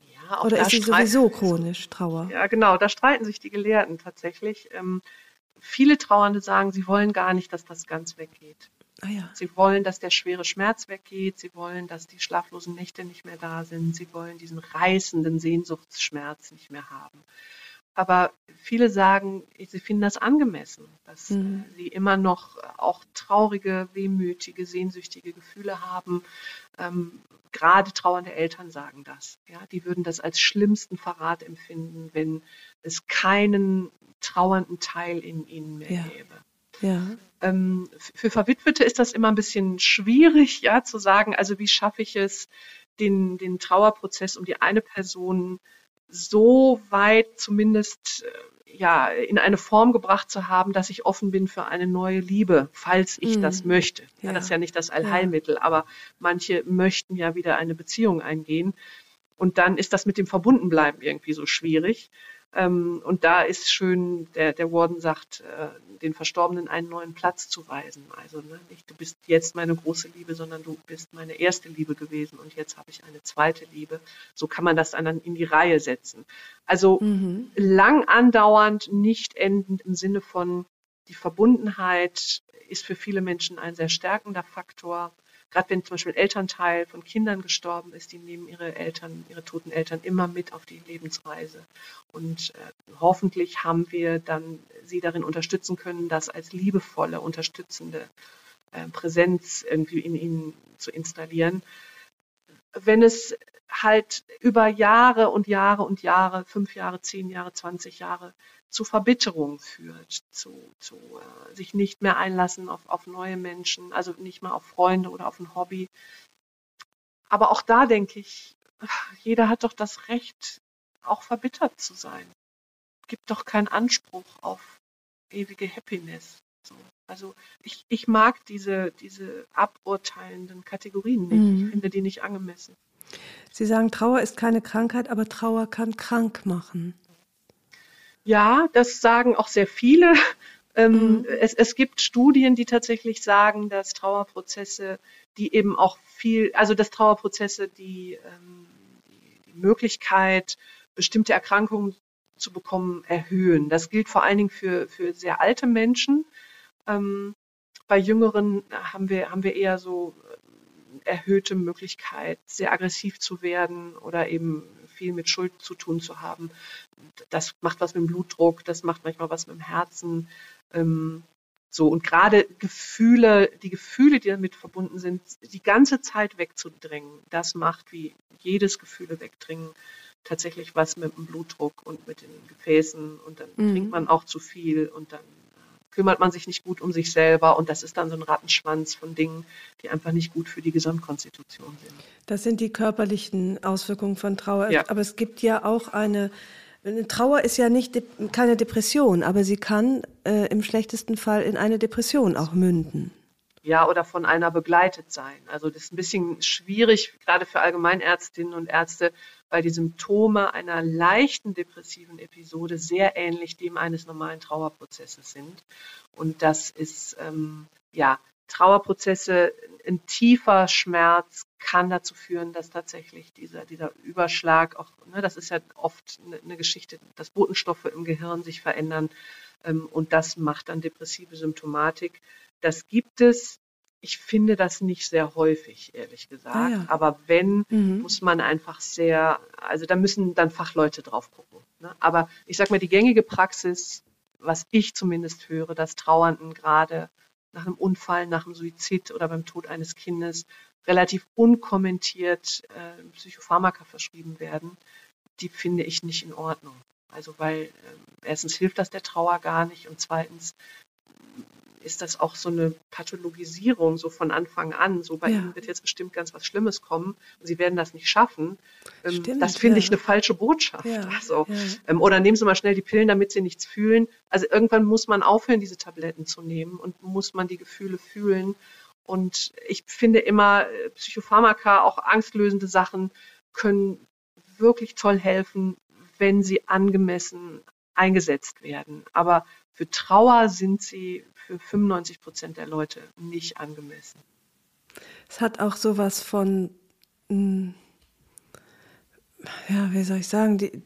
Ja, Oder ist sie sowieso chronisch, Trauer? Ja, genau, da streiten sich die Gelehrten tatsächlich. Ähm, viele Trauernde sagen, sie wollen gar nicht, dass das ganz weggeht. Ah, ja. Sie wollen, dass der schwere Schmerz weggeht. Sie wollen, dass die schlaflosen Nächte nicht mehr da sind. Sie wollen diesen reißenden Sehnsuchtsschmerz nicht mehr haben. Aber viele sagen, sie finden das angemessen, dass mhm. sie immer noch auch traurige, wehmütige, sehnsüchtige Gefühle haben. Ähm, gerade trauernde Eltern sagen das. Ja, die würden das als schlimmsten Verrat empfinden, wenn es keinen trauernden Teil in ihnen mehr ja. gäbe. Ja. Ähm, für Verwitwete ist das immer ein bisschen schwierig, ja, zu sagen, also wie schaffe ich es, den, den Trauerprozess um die eine Person so weit zumindest äh, ja in eine Form gebracht zu haben, dass ich offen bin für eine neue Liebe, falls ich mm. das möchte. Ja, ja, das ist ja nicht das Allheilmittel, ja. aber manche möchten ja wieder eine Beziehung eingehen. Und dann ist das mit dem Verbundenbleiben irgendwie so schwierig. Ähm, und da ist schön, der, der Warden sagt, äh, den Verstorbenen einen neuen Platz zu weisen. Also ne, nicht, du bist jetzt meine große Liebe, sondern du bist meine erste Liebe gewesen und jetzt habe ich eine zweite Liebe. So kann man das dann in die Reihe setzen. Also mhm. lang andauernd, nicht endend im Sinne von die Verbundenheit ist für viele Menschen ein sehr stärkender Faktor gerade wenn zum Beispiel ein Elternteil von Kindern gestorben ist, die nehmen ihre Eltern, ihre toten Eltern immer mit auf die Lebensreise. Und äh, hoffentlich haben wir dann sie darin unterstützen können, das als liebevolle, unterstützende äh, Präsenz irgendwie in ihnen zu installieren. wenn es halt über Jahre und Jahre und Jahre, fünf Jahre, zehn Jahre, zwanzig Jahre zu Verbitterung führt, zu, zu äh, sich nicht mehr einlassen auf, auf neue Menschen, also nicht mehr auf Freunde oder auf ein Hobby. Aber auch da denke ich, jeder hat doch das Recht, auch verbittert zu sein. Gibt doch keinen Anspruch auf ewige Happiness. So. Also ich, ich mag diese, diese aburteilenden Kategorien nicht. Mhm. Ich finde die nicht angemessen. Sie sagen, Trauer ist keine Krankheit, aber Trauer kann krank machen. Ja, das sagen auch sehr viele. <laughs> Ähm, mhm. es, es gibt Studien, die tatsächlich sagen, dass Trauerprozesse, die eben auch viel, also dass Trauerprozesse, die, ähm, die, die Möglichkeit, bestimmte Erkrankungen zu bekommen, erhöhen. Das gilt vor allen Dingen für, für sehr alte Menschen. Ähm, bei Jüngeren haben wir, haben wir eher so äh, erhöhte Möglichkeit, sehr aggressiv zu werden oder eben viel mit Schuld zu tun zu haben. Das macht was mit dem Blutdruck, das macht manchmal was mit dem Herzen. Ähm, so, und gerade Gefühle, die Gefühle, die damit verbunden sind, die ganze Zeit wegzudrängen, das macht wie jedes Gefühle wegdringen tatsächlich was mit dem Blutdruck und mit den Gefäßen und dann mhm. trinkt man auch zu viel und dann kümmert man sich nicht gut um sich selber und das ist dann so ein Rattenschwanz von Dingen, die einfach nicht gut für die Gesamtkonstitution sind. Das sind die körperlichen Auswirkungen von Trauer. Ja. Aber es gibt ja auch eine, Trauer ist ja nicht keine Depression, aber sie kann äh, im schlechtesten Fall in eine Depression auch münden. Ja, oder von einer begleitet sein. Also das ist ein bisschen schwierig, gerade für Allgemeinärztinnen und Ärzte, weil die Symptome einer leichten depressiven Episode sehr ähnlich dem eines normalen Trauerprozesses sind. Und das ist, ähm, ja, Trauerprozesse, ein tiefer Schmerz kann dazu führen, dass tatsächlich dieser, dieser Überschlag auch, ne, das ist ja oft eine, eine Geschichte, dass Botenstoffe im Gehirn sich verändern ähm, und das macht dann depressive Symptomatik. Das gibt es ich finde das nicht sehr häufig, ehrlich gesagt. Ah, ja. Aber wenn, mhm. muss man einfach sehr, also da müssen dann Fachleute drauf gucken. Ne? Aber ich sag mal, die gängige Praxis, was ich zumindest höre, dass Trauernden gerade nach einem Unfall, nach einem Suizid oder beim Tod eines Kindes relativ unkommentiert äh, Psychopharmaka verschrieben werden, die finde ich nicht in Ordnung. Also weil äh, erstens hilft das der Trauer gar nicht und zweitens ist das auch so eine Pathologisierung so von Anfang an. So bei ja. Ihnen wird jetzt bestimmt ganz was Schlimmes kommen und Sie werden das nicht schaffen. Ähm, Stimmt, das finde ja. ich eine falsche Botschaft. Ja, also, ähm, oder nehmen Sie mal schnell die Pillen, damit Sie nichts fühlen. Also irgendwann muss man aufhören, diese Tabletten zu nehmen und muss man die Gefühle fühlen. Und ich finde immer, äh, Psychopharmaka, auch angstlösende Sachen, können wirklich toll helfen, wenn sie angemessen eingesetzt werden. Aber für Trauer sind sie für 95 Prozent der Leute nicht angemessen. Es hat auch sowas von, hm, ja, wie soll ich sagen, die,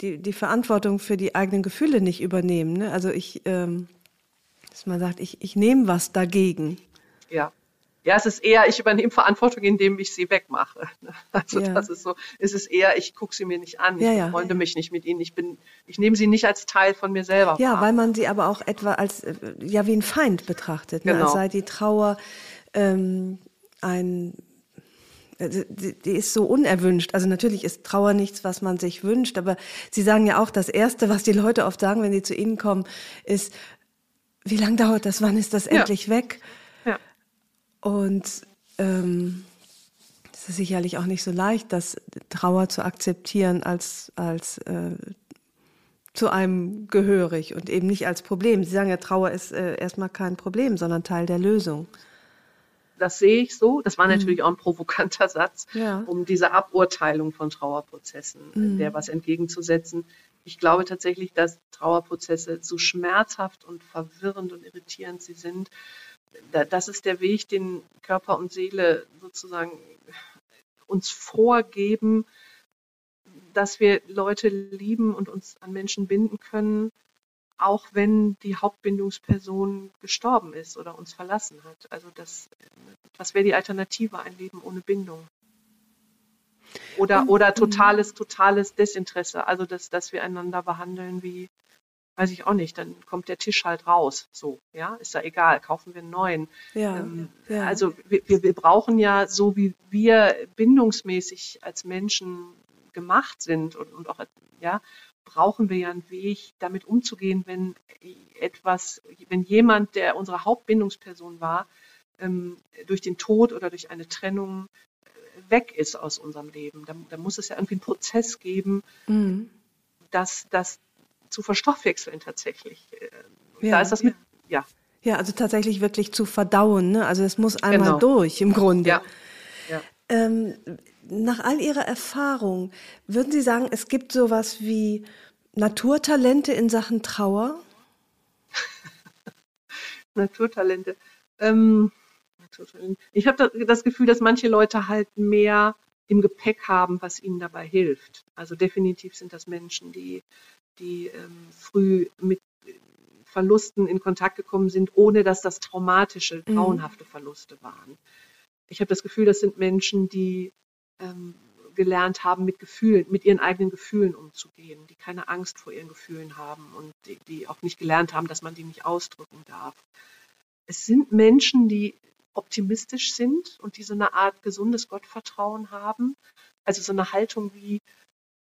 die, die Verantwortung für die eigenen Gefühle nicht übernehmen. Ne? Also ich, ähm, dass man sagt, ich, ich nehme was dagegen. Ja. Ja, es ist eher, ich übernehme Verantwortung, indem ich sie wegmache. <laughs> Also ja. das ist so, es ist eher, ich gucke sie mir nicht an, ich ja, freunde ja. mich nicht mit ihnen, ich bin, ich nehme sie nicht als Teil von mir selber. Ja, wahr. weil man sie aber auch etwa als, äh, ja, wie ein Feind betrachtet, ne? genau. als sei die Trauer ähm, ein äh, die ist so unerwünscht. Also natürlich ist Trauer nichts, was man sich wünscht, aber Sie sagen ja auch, das Erste, was die Leute oft sagen, wenn sie zu Ihnen kommen, ist, wie lange dauert das, wann ist das endlich ja. weg? Und ähm, es ist sicherlich auch nicht so leicht, das Trauer zu akzeptieren als, als äh, zu einem gehörig und eben nicht als Problem. Sie sagen ja, Trauer ist äh, erstmal kein Problem, sondern Teil der Lösung. Das sehe ich so. Das war mhm. natürlich auch ein provokanter Satz, ja. um diese Aburteilung von Trauerprozessen, mhm. der was entgegenzusetzen. Ich glaube tatsächlich, dass Trauerprozesse so schmerzhaft und verwirrend und irritierend sie sind, das ist der Weg, den Körper und Seele sozusagen uns vorgeben, dass wir Leute lieben und uns an Menschen binden können, auch wenn die Hauptbindungsperson gestorben ist oder uns verlassen hat. Also das, was wäre die Alternative, ein Leben ohne Bindung? Oder, oder totales, totales Desinteresse, also dass, dass wir einander behandeln wie, weiß ich auch nicht, dann kommt der Tisch halt raus. So, ja, ist da egal, kaufen wir einen neuen. Ja, ähm, ja. Also wir, wir brauchen ja, so wie wir bindungsmäßig als Menschen gemacht sind und, und auch, ja, brauchen wir ja einen Weg, damit umzugehen, wenn etwas, wenn jemand, der unsere Hauptbindungsperson war, ähm, durch den Tod oder durch eine Trennung äh, weg ist aus unserem Leben. Da, da muss es ja irgendwie einen Prozess geben, mhm. dass das zu verstoffwechseln tatsächlich. Äh, ja, da ist das mit, ja. Ja, also tatsächlich wirklich zu verdauen. Ne? Also es muss einmal genau. durch im Grunde. Ja. ja. Ähm, nach all Ihrer Erfahrung, würden Sie sagen, es gibt sowas wie Naturtalente in Sachen Trauer? <laughs> Naturtalente. Ähm, ich habe das Gefühl, dass manche Leute halt mehr im Gepäck haben, was ihnen dabei hilft. Also definitiv sind das Menschen, die, die ähm, früh mit Verlusten in Kontakt gekommen sind, ohne dass das traumatische, mhm. grauenhafte Verluste waren. Ich habe das Gefühl, das sind Menschen, die ähm, gelernt haben, mit Gefühlen, mit ihren eigenen Gefühlen umzugehen, die keine Angst vor ihren Gefühlen haben und die, die auch nicht gelernt haben, dass man die nicht ausdrücken darf. Es sind Menschen, die optimistisch sind und die so eine Art gesundes Gottvertrauen haben. Also so eine Haltung wie,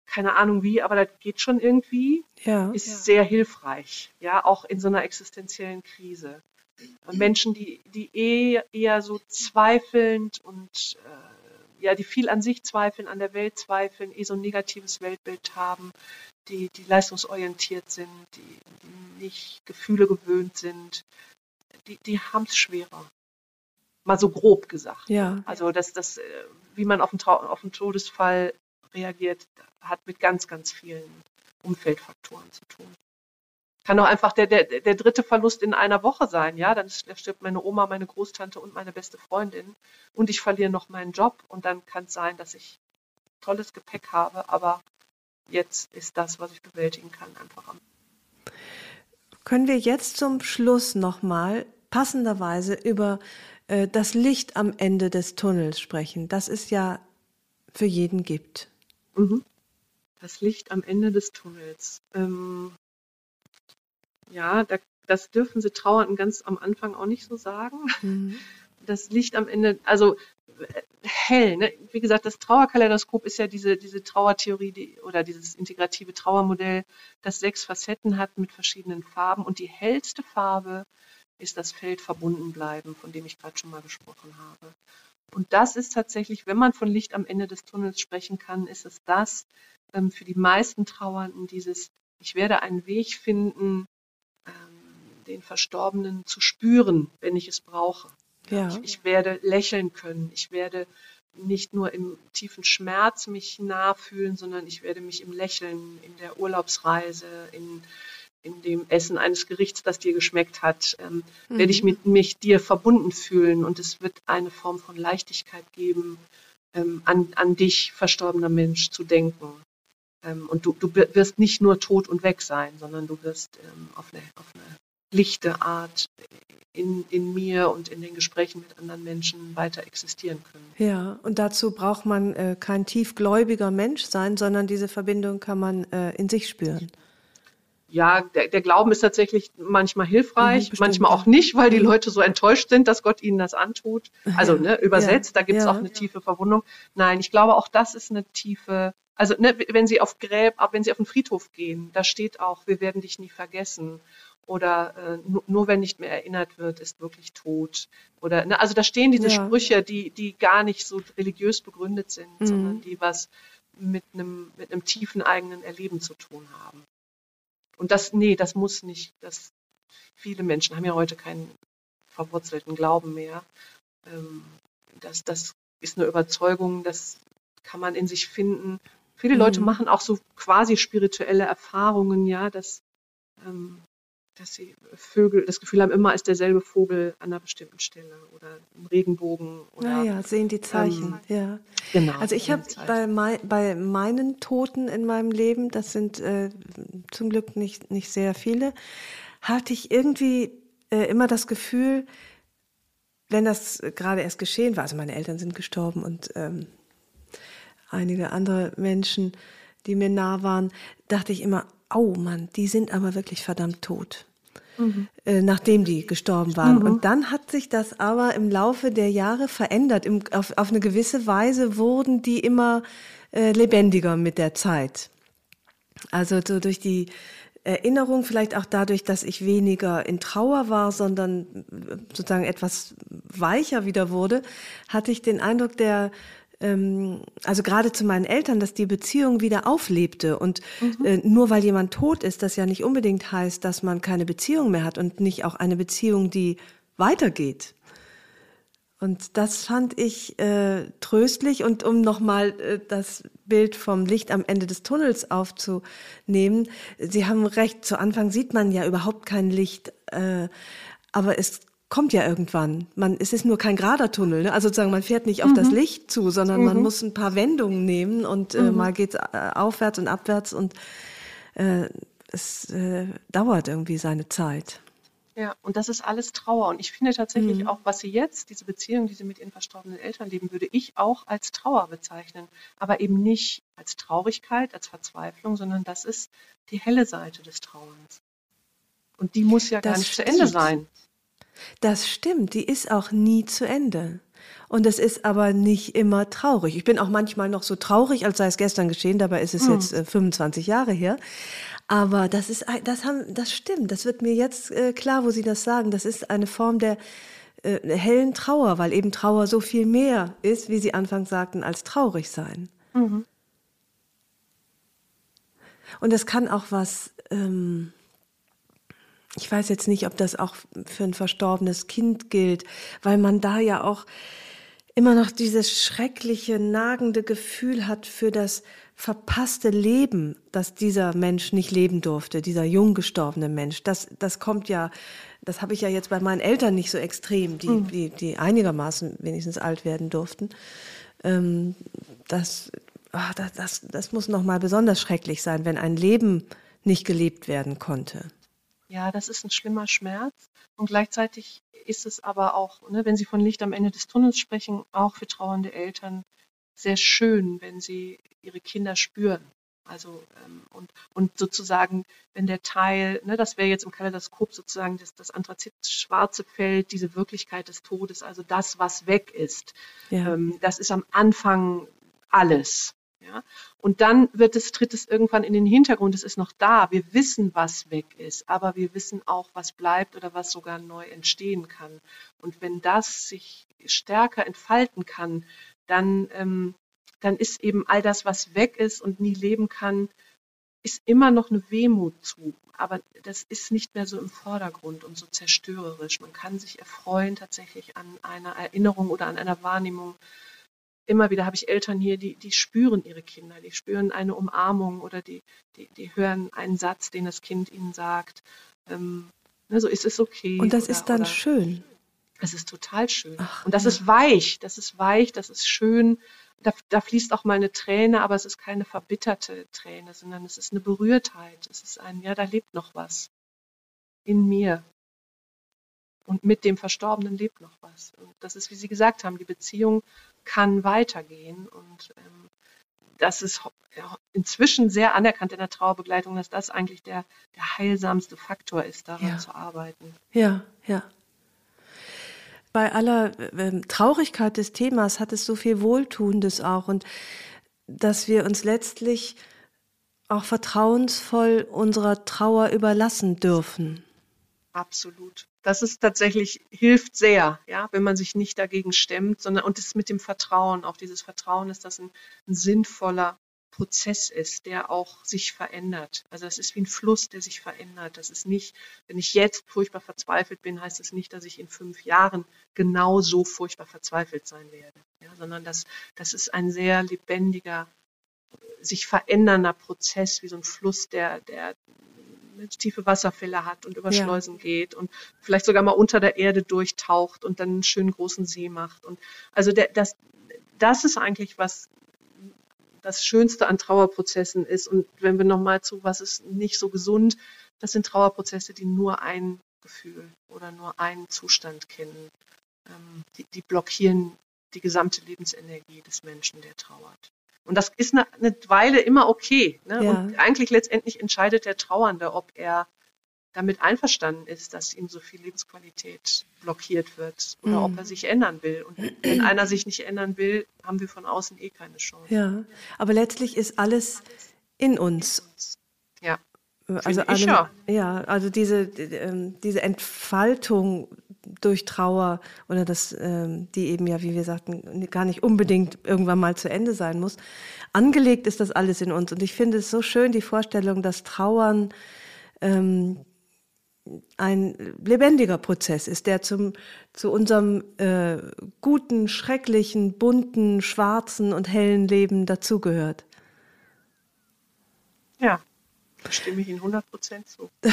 keine Ahnung wie, aber das geht schon irgendwie, ja, ist ja. sehr hilfreich. Ja, auch in so einer existenziellen Krise. Menschen, die, die eher, eher so zweifelnd und äh, ja, die viel an sich zweifeln, an der Welt zweifeln, eh so ein negatives Weltbild haben, die, die leistungsorientiert sind, die, die nicht Gefühle gewöhnt sind, die, die haben es schwerer. Mal so grob gesagt. Ja. Also das, das, äh, wie man auf einen, auf einen Todesfall reagiert, hat mit ganz, ganz vielen Umfeldfaktoren zu tun. Kann auch einfach der, der, der dritte Verlust in einer Woche sein, ja. Dann stirbt meine Oma, meine Großtante und meine beste Freundin und ich verliere noch meinen Job und dann kann es sein, dass ich tolles Gepäck habe, aber jetzt ist das, was ich bewältigen kann, einfach am. Können wir jetzt zum Schluss nochmal passenderweise über äh, das Licht am Ende des Tunnels sprechen, das es ja für jeden gibt. Mhm. Das Licht am Ende des Tunnels. Ähm, ja, da, das dürfen Sie Trauernden ganz am Anfang auch nicht so sagen. Mhm. Das Licht am Ende, also äh, hell. Ne? Wie gesagt, das Trauerkaleidoskop ist ja diese, diese Trauertheorie die, oder dieses integrative Trauermodell, das sechs Facetten hat mit verschiedenen Farben. Und die hellste Farbe ist das Feld verbunden bleiben, von dem ich gerade schon mal gesprochen habe. Und das ist tatsächlich, wenn man von Licht am Ende des Tunnels sprechen kann, ist es das ähm, für die meisten Trauernden, dieses, ich werde einen Weg finden, ähm, den Verstorbenen zu spüren, wenn ich es brauche. Ja. Ich, ich, werde lächeln können. Ich werde nicht nur im tiefen Schmerz mich nachfühlen, sondern ich werde mich im Lächeln, in der Urlaubsreise, in in dem Essen eines Gerichts, das dir geschmeckt hat, ähm, mhm. werde ich mit mich dir verbunden fühlen und es wird eine Form von Leichtigkeit geben, ähm, an, an dich, verstorbener Mensch, zu denken. Ähm, und du, du wirst nicht nur tot und weg sein, sondern du wirst ähm, auf, eine, auf eine lichte Art in, in mir und in den Gesprächen mit anderen Menschen weiter existieren können. Ja, und dazu braucht man äh, kein tiefgläubiger Mensch sein, sondern diese Verbindung kann man äh, in sich spüren ja, der, der, Glauben ist tatsächlich manchmal hilfreich, mhm, manchmal auch nicht, weil die Leute so enttäuscht sind, dass Gott ihnen das antut. Also ne, übersetzt, ja, da gibt es ja, auch eine tiefe Verwundung. Nein, ich glaube, auch das ist eine tiefe, also ne, wenn Sie auf Gräb, wenn Sie auf den Friedhof gehen, da steht auch, wir werden dich nie vergessen. Oder äh, nur, nur, wenn nicht mehr erinnert wird, ist wirklich tot. Oder ne, also da stehen diese. Sprüche, die, die gar nicht so religiös begründet sind, mhm. sondern die was mit einem, mit einem tiefen eigenen Erleben zu tun haben. Und das, nee, das muss nicht. Das, viele Menschen haben ja heute keinen verwurzelten Glauben mehr. Ähm, das, das ist eine Überzeugung, das kann man in sich finden. Viele mhm. Leute machen auch so quasi spirituelle Erfahrungen, ja, dass, ähm, dass sie Vögel das Gefühl haben, immer ist derselbe Vogel an einer bestimmten Stelle oder ein Regenbogen. Oder, ja, ja, sehen die Zeichen, ähm, ja. Genau. Also ich habe bei, mein, bei meinen Toten in meinem Leben, das sind äh, zum Glück nicht, nicht sehr viele, hatte ich irgendwie äh, immer das Gefühl, wenn das gerade erst geschehen war, also meine Eltern sind gestorben und ähm, einige andere Menschen, die mir nah waren, dachte ich immer, oh Mann, die sind aber wirklich verdammt tot. Mhm. Äh, nachdem die gestorben waren. Mhm. Und dann hat sich das aber im Laufe der Jahre verändert. Im, auf, auf eine gewisse Weise wurden die immer äh, lebendiger mit der Zeit. Also so durch die Erinnerung, vielleicht auch dadurch, dass ich weniger in Trauer war, sondern äh, sozusagen etwas weicher wieder wurde, hatte ich den Eindruck, der ähm, also gerade zu meinen Eltern, dass die Beziehung wieder auflebte. Und mhm. äh, nur weil jemand tot ist, das ja nicht unbedingt heißt, dass man keine Beziehung mehr hat und nicht auch eine Beziehung, die weitergeht. Und das fand ich äh, tröstlich. Und um nochmal äh, das Bild vom Licht am Ende des Tunnels aufzunehmen, Sie haben recht, zu Anfang sieht man ja überhaupt kein Licht, äh, aber es kommt ja irgendwann. Man, es ist nur kein gerader Tunnel. Ne? Also sozusagen, man fährt nicht auf mhm. das Licht zu, sondern mhm. man muss ein paar Wendungen nehmen und äh, mhm. mal geht's äh, aufwärts und abwärts und äh, es äh, dauert irgendwie seine Zeit. Ja, und das ist alles Trauer. Und ich finde tatsächlich mhm. auch, was sie jetzt, diese Beziehung, die sie mit ihren verstorbenen Eltern leben, würde ich auch als Trauer bezeichnen. Aber eben nicht als Traurigkeit, als Verzweiflung, sondern das ist die helle Seite des Trauerns. Und die muss ja das gar nicht stimmt. zu Ende sein. Das stimmt, die ist auch nie zu Ende. Und es ist aber nicht immer traurig. Ich bin auch manchmal noch so traurig, als sei es gestern geschehen, dabei ist es mhm. jetzt äh, 25 Jahre her. Aber das ist, das haben, das stimmt. Das wird mir jetzt äh, klar, wo Sie das sagen. Das ist eine Form der äh, hellen Trauer, weil eben Trauer so viel mehr ist, wie Sie anfangs sagten, als traurig sein. Mhm. Und es kann auch was, ähm, ich weiß jetzt nicht, ob das auch für ein verstorbenes Kind gilt, weil man da ja auch immer noch dieses schreckliche, nagende Gefühl hat für das verpasste Leben, das dieser Mensch nicht leben durfte, dieser jung gestorbene Mensch. Das, das kommt ja, das habe ich ja jetzt bei meinen Eltern nicht so extrem, die, mhm. die, die einigermaßen wenigstens alt werden durften. Ähm, das, ach, das, das, das muss nochmal besonders schrecklich sein, wenn ein Leben nicht gelebt werden konnte. Ja, das ist ein schlimmer Schmerz. Und gleichzeitig ist es aber auch, ne, wenn Sie von Licht am Ende des Tunnels sprechen, auch für trauernde Eltern sehr schön, wenn sie ihre Kinder spüren. Also ähm, und, und sozusagen, wenn der Teil, ne, das wäre jetzt im Kaleidoskop sozusagen das, das Anthrazit-schwarze Feld, diese Wirklichkeit des Todes, also das, was weg ist. Ja. Ähm, das ist am Anfang alles. Ja? Und dann wird es, tritt es irgendwann in den Hintergrund, es ist noch da. Wir wissen, was weg ist, aber wir wissen auch, was bleibt oder was sogar neu entstehen kann. Und wenn das sich stärker entfalten kann, dann, ähm, dann ist eben all das, was weg ist und nie leben kann, ist immer noch eine Wehmut zu. Aber das ist nicht mehr so im Vordergrund und so zerstörerisch. Man kann sich erfreuen tatsächlich an einer Erinnerung oder an einer Wahrnehmung. Immer wieder habe ich Eltern hier, die, die spüren ihre Kinder, die spüren eine Umarmung oder die, die, die hören einen Satz, den das Kind ihnen sagt. Ähm, ne, so ist es okay. Und das oder, ist dann schön. Es ist total schön. Ach, und das ja. ist weich, das ist weich, das ist schön. Da, da, fließt auch mal eine Träne, aber es ist keine verbitterte Träne, sondern es ist eine Berührtheit. Es ist ein, ja, da lebt noch was in mir. Und mit dem Verstorbenen lebt noch was. Und das ist, wie Sie gesagt haben, die Beziehung kann weitergehen. Und ähm, das ist inzwischen sehr anerkannt in der Trauerbegleitung, dass das eigentlich der, der heilsamste Faktor ist, daran ja. zu arbeiten. Ja, ja bei aller äh, Traurigkeit des Themas hat es so viel Wohltuendes auch und dass wir uns letztlich auch vertrauensvoll unserer Trauer überlassen dürfen. Absolut. Das ist tatsächlich, hilft sehr, ja, wenn man sich nicht dagegen stemmt, sondern und es mit dem Vertrauen, auch dieses Vertrauen ist das ein, ein sinnvoller Prozess ist, der auch sich verändert. Also es ist wie ein Fluss, der sich verändert. Das ist nicht, wenn ich jetzt furchtbar verzweifelt bin, heißt es das nicht, dass ich in fünf Jahren genauso furchtbar verzweifelt sein werde, ja, sondern das, das ist ein sehr lebendiger, sich verändernder Prozess, wie so ein Fluss, der, der tiefe Wasserfälle hat und über ja. Schleusen geht und vielleicht sogar mal unter der Erde durchtaucht und dann einen schönen großen See macht. Und also der, das, das ist eigentlich was, das Schönste an Trauerprozessen ist. Und wenn wir nochmal zu, was ist nicht so gesund, das sind Trauerprozesse, die nur ein Gefühl oder nur einen Zustand kennen. Ähm, die, die blockieren die gesamte Lebensenergie des Menschen, der trauert. Und das ist eine, eine Weile immer okay. Ne? Ja. Und eigentlich letztendlich entscheidet der Trauernde, ob er damit einverstanden ist, dass ihm so viel Lebensqualität blockiert wird oder Mhm. ob er sich ändern will. Und wenn einer sich nicht ändern will, haben wir von außen eh keine Chance. Ja, aber letztlich ist alles in uns. Ja. Also Finde ich alle, ja, also diese, ähm, diese Entfaltung durch Trauer oder das, ähm, die eben ja, wie wir sagten, gar nicht unbedingt irgendwann mal zu Ende sein muss. Angelegt ist das alles in uns. Und ich finde es so schön, die Vorstellung, dass Trauern ähm, ein lebendiger Prozess ist, der zum, zu unserem äh, guten, schrecklichen, bunten, schwarzen und hellen Leben dazugehört. Ja, da stimme ich Ihnen 100 Prozent zu. <laughs>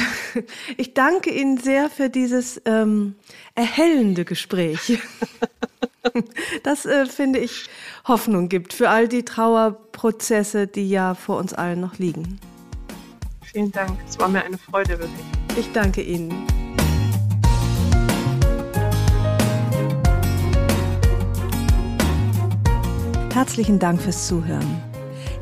Ich danke Ihnen sehr für dieses ähm, erhellende Gespräch. <laughs> Das äh, finde ich Hoffnung gibt für all die Trauerprozesse, die ja vor uns allen noch liegen. Vielen Dank. Es war mir eine Freude, wirklich. Ich danke Ihnen. Herzlichen Dank fürs Zuhören.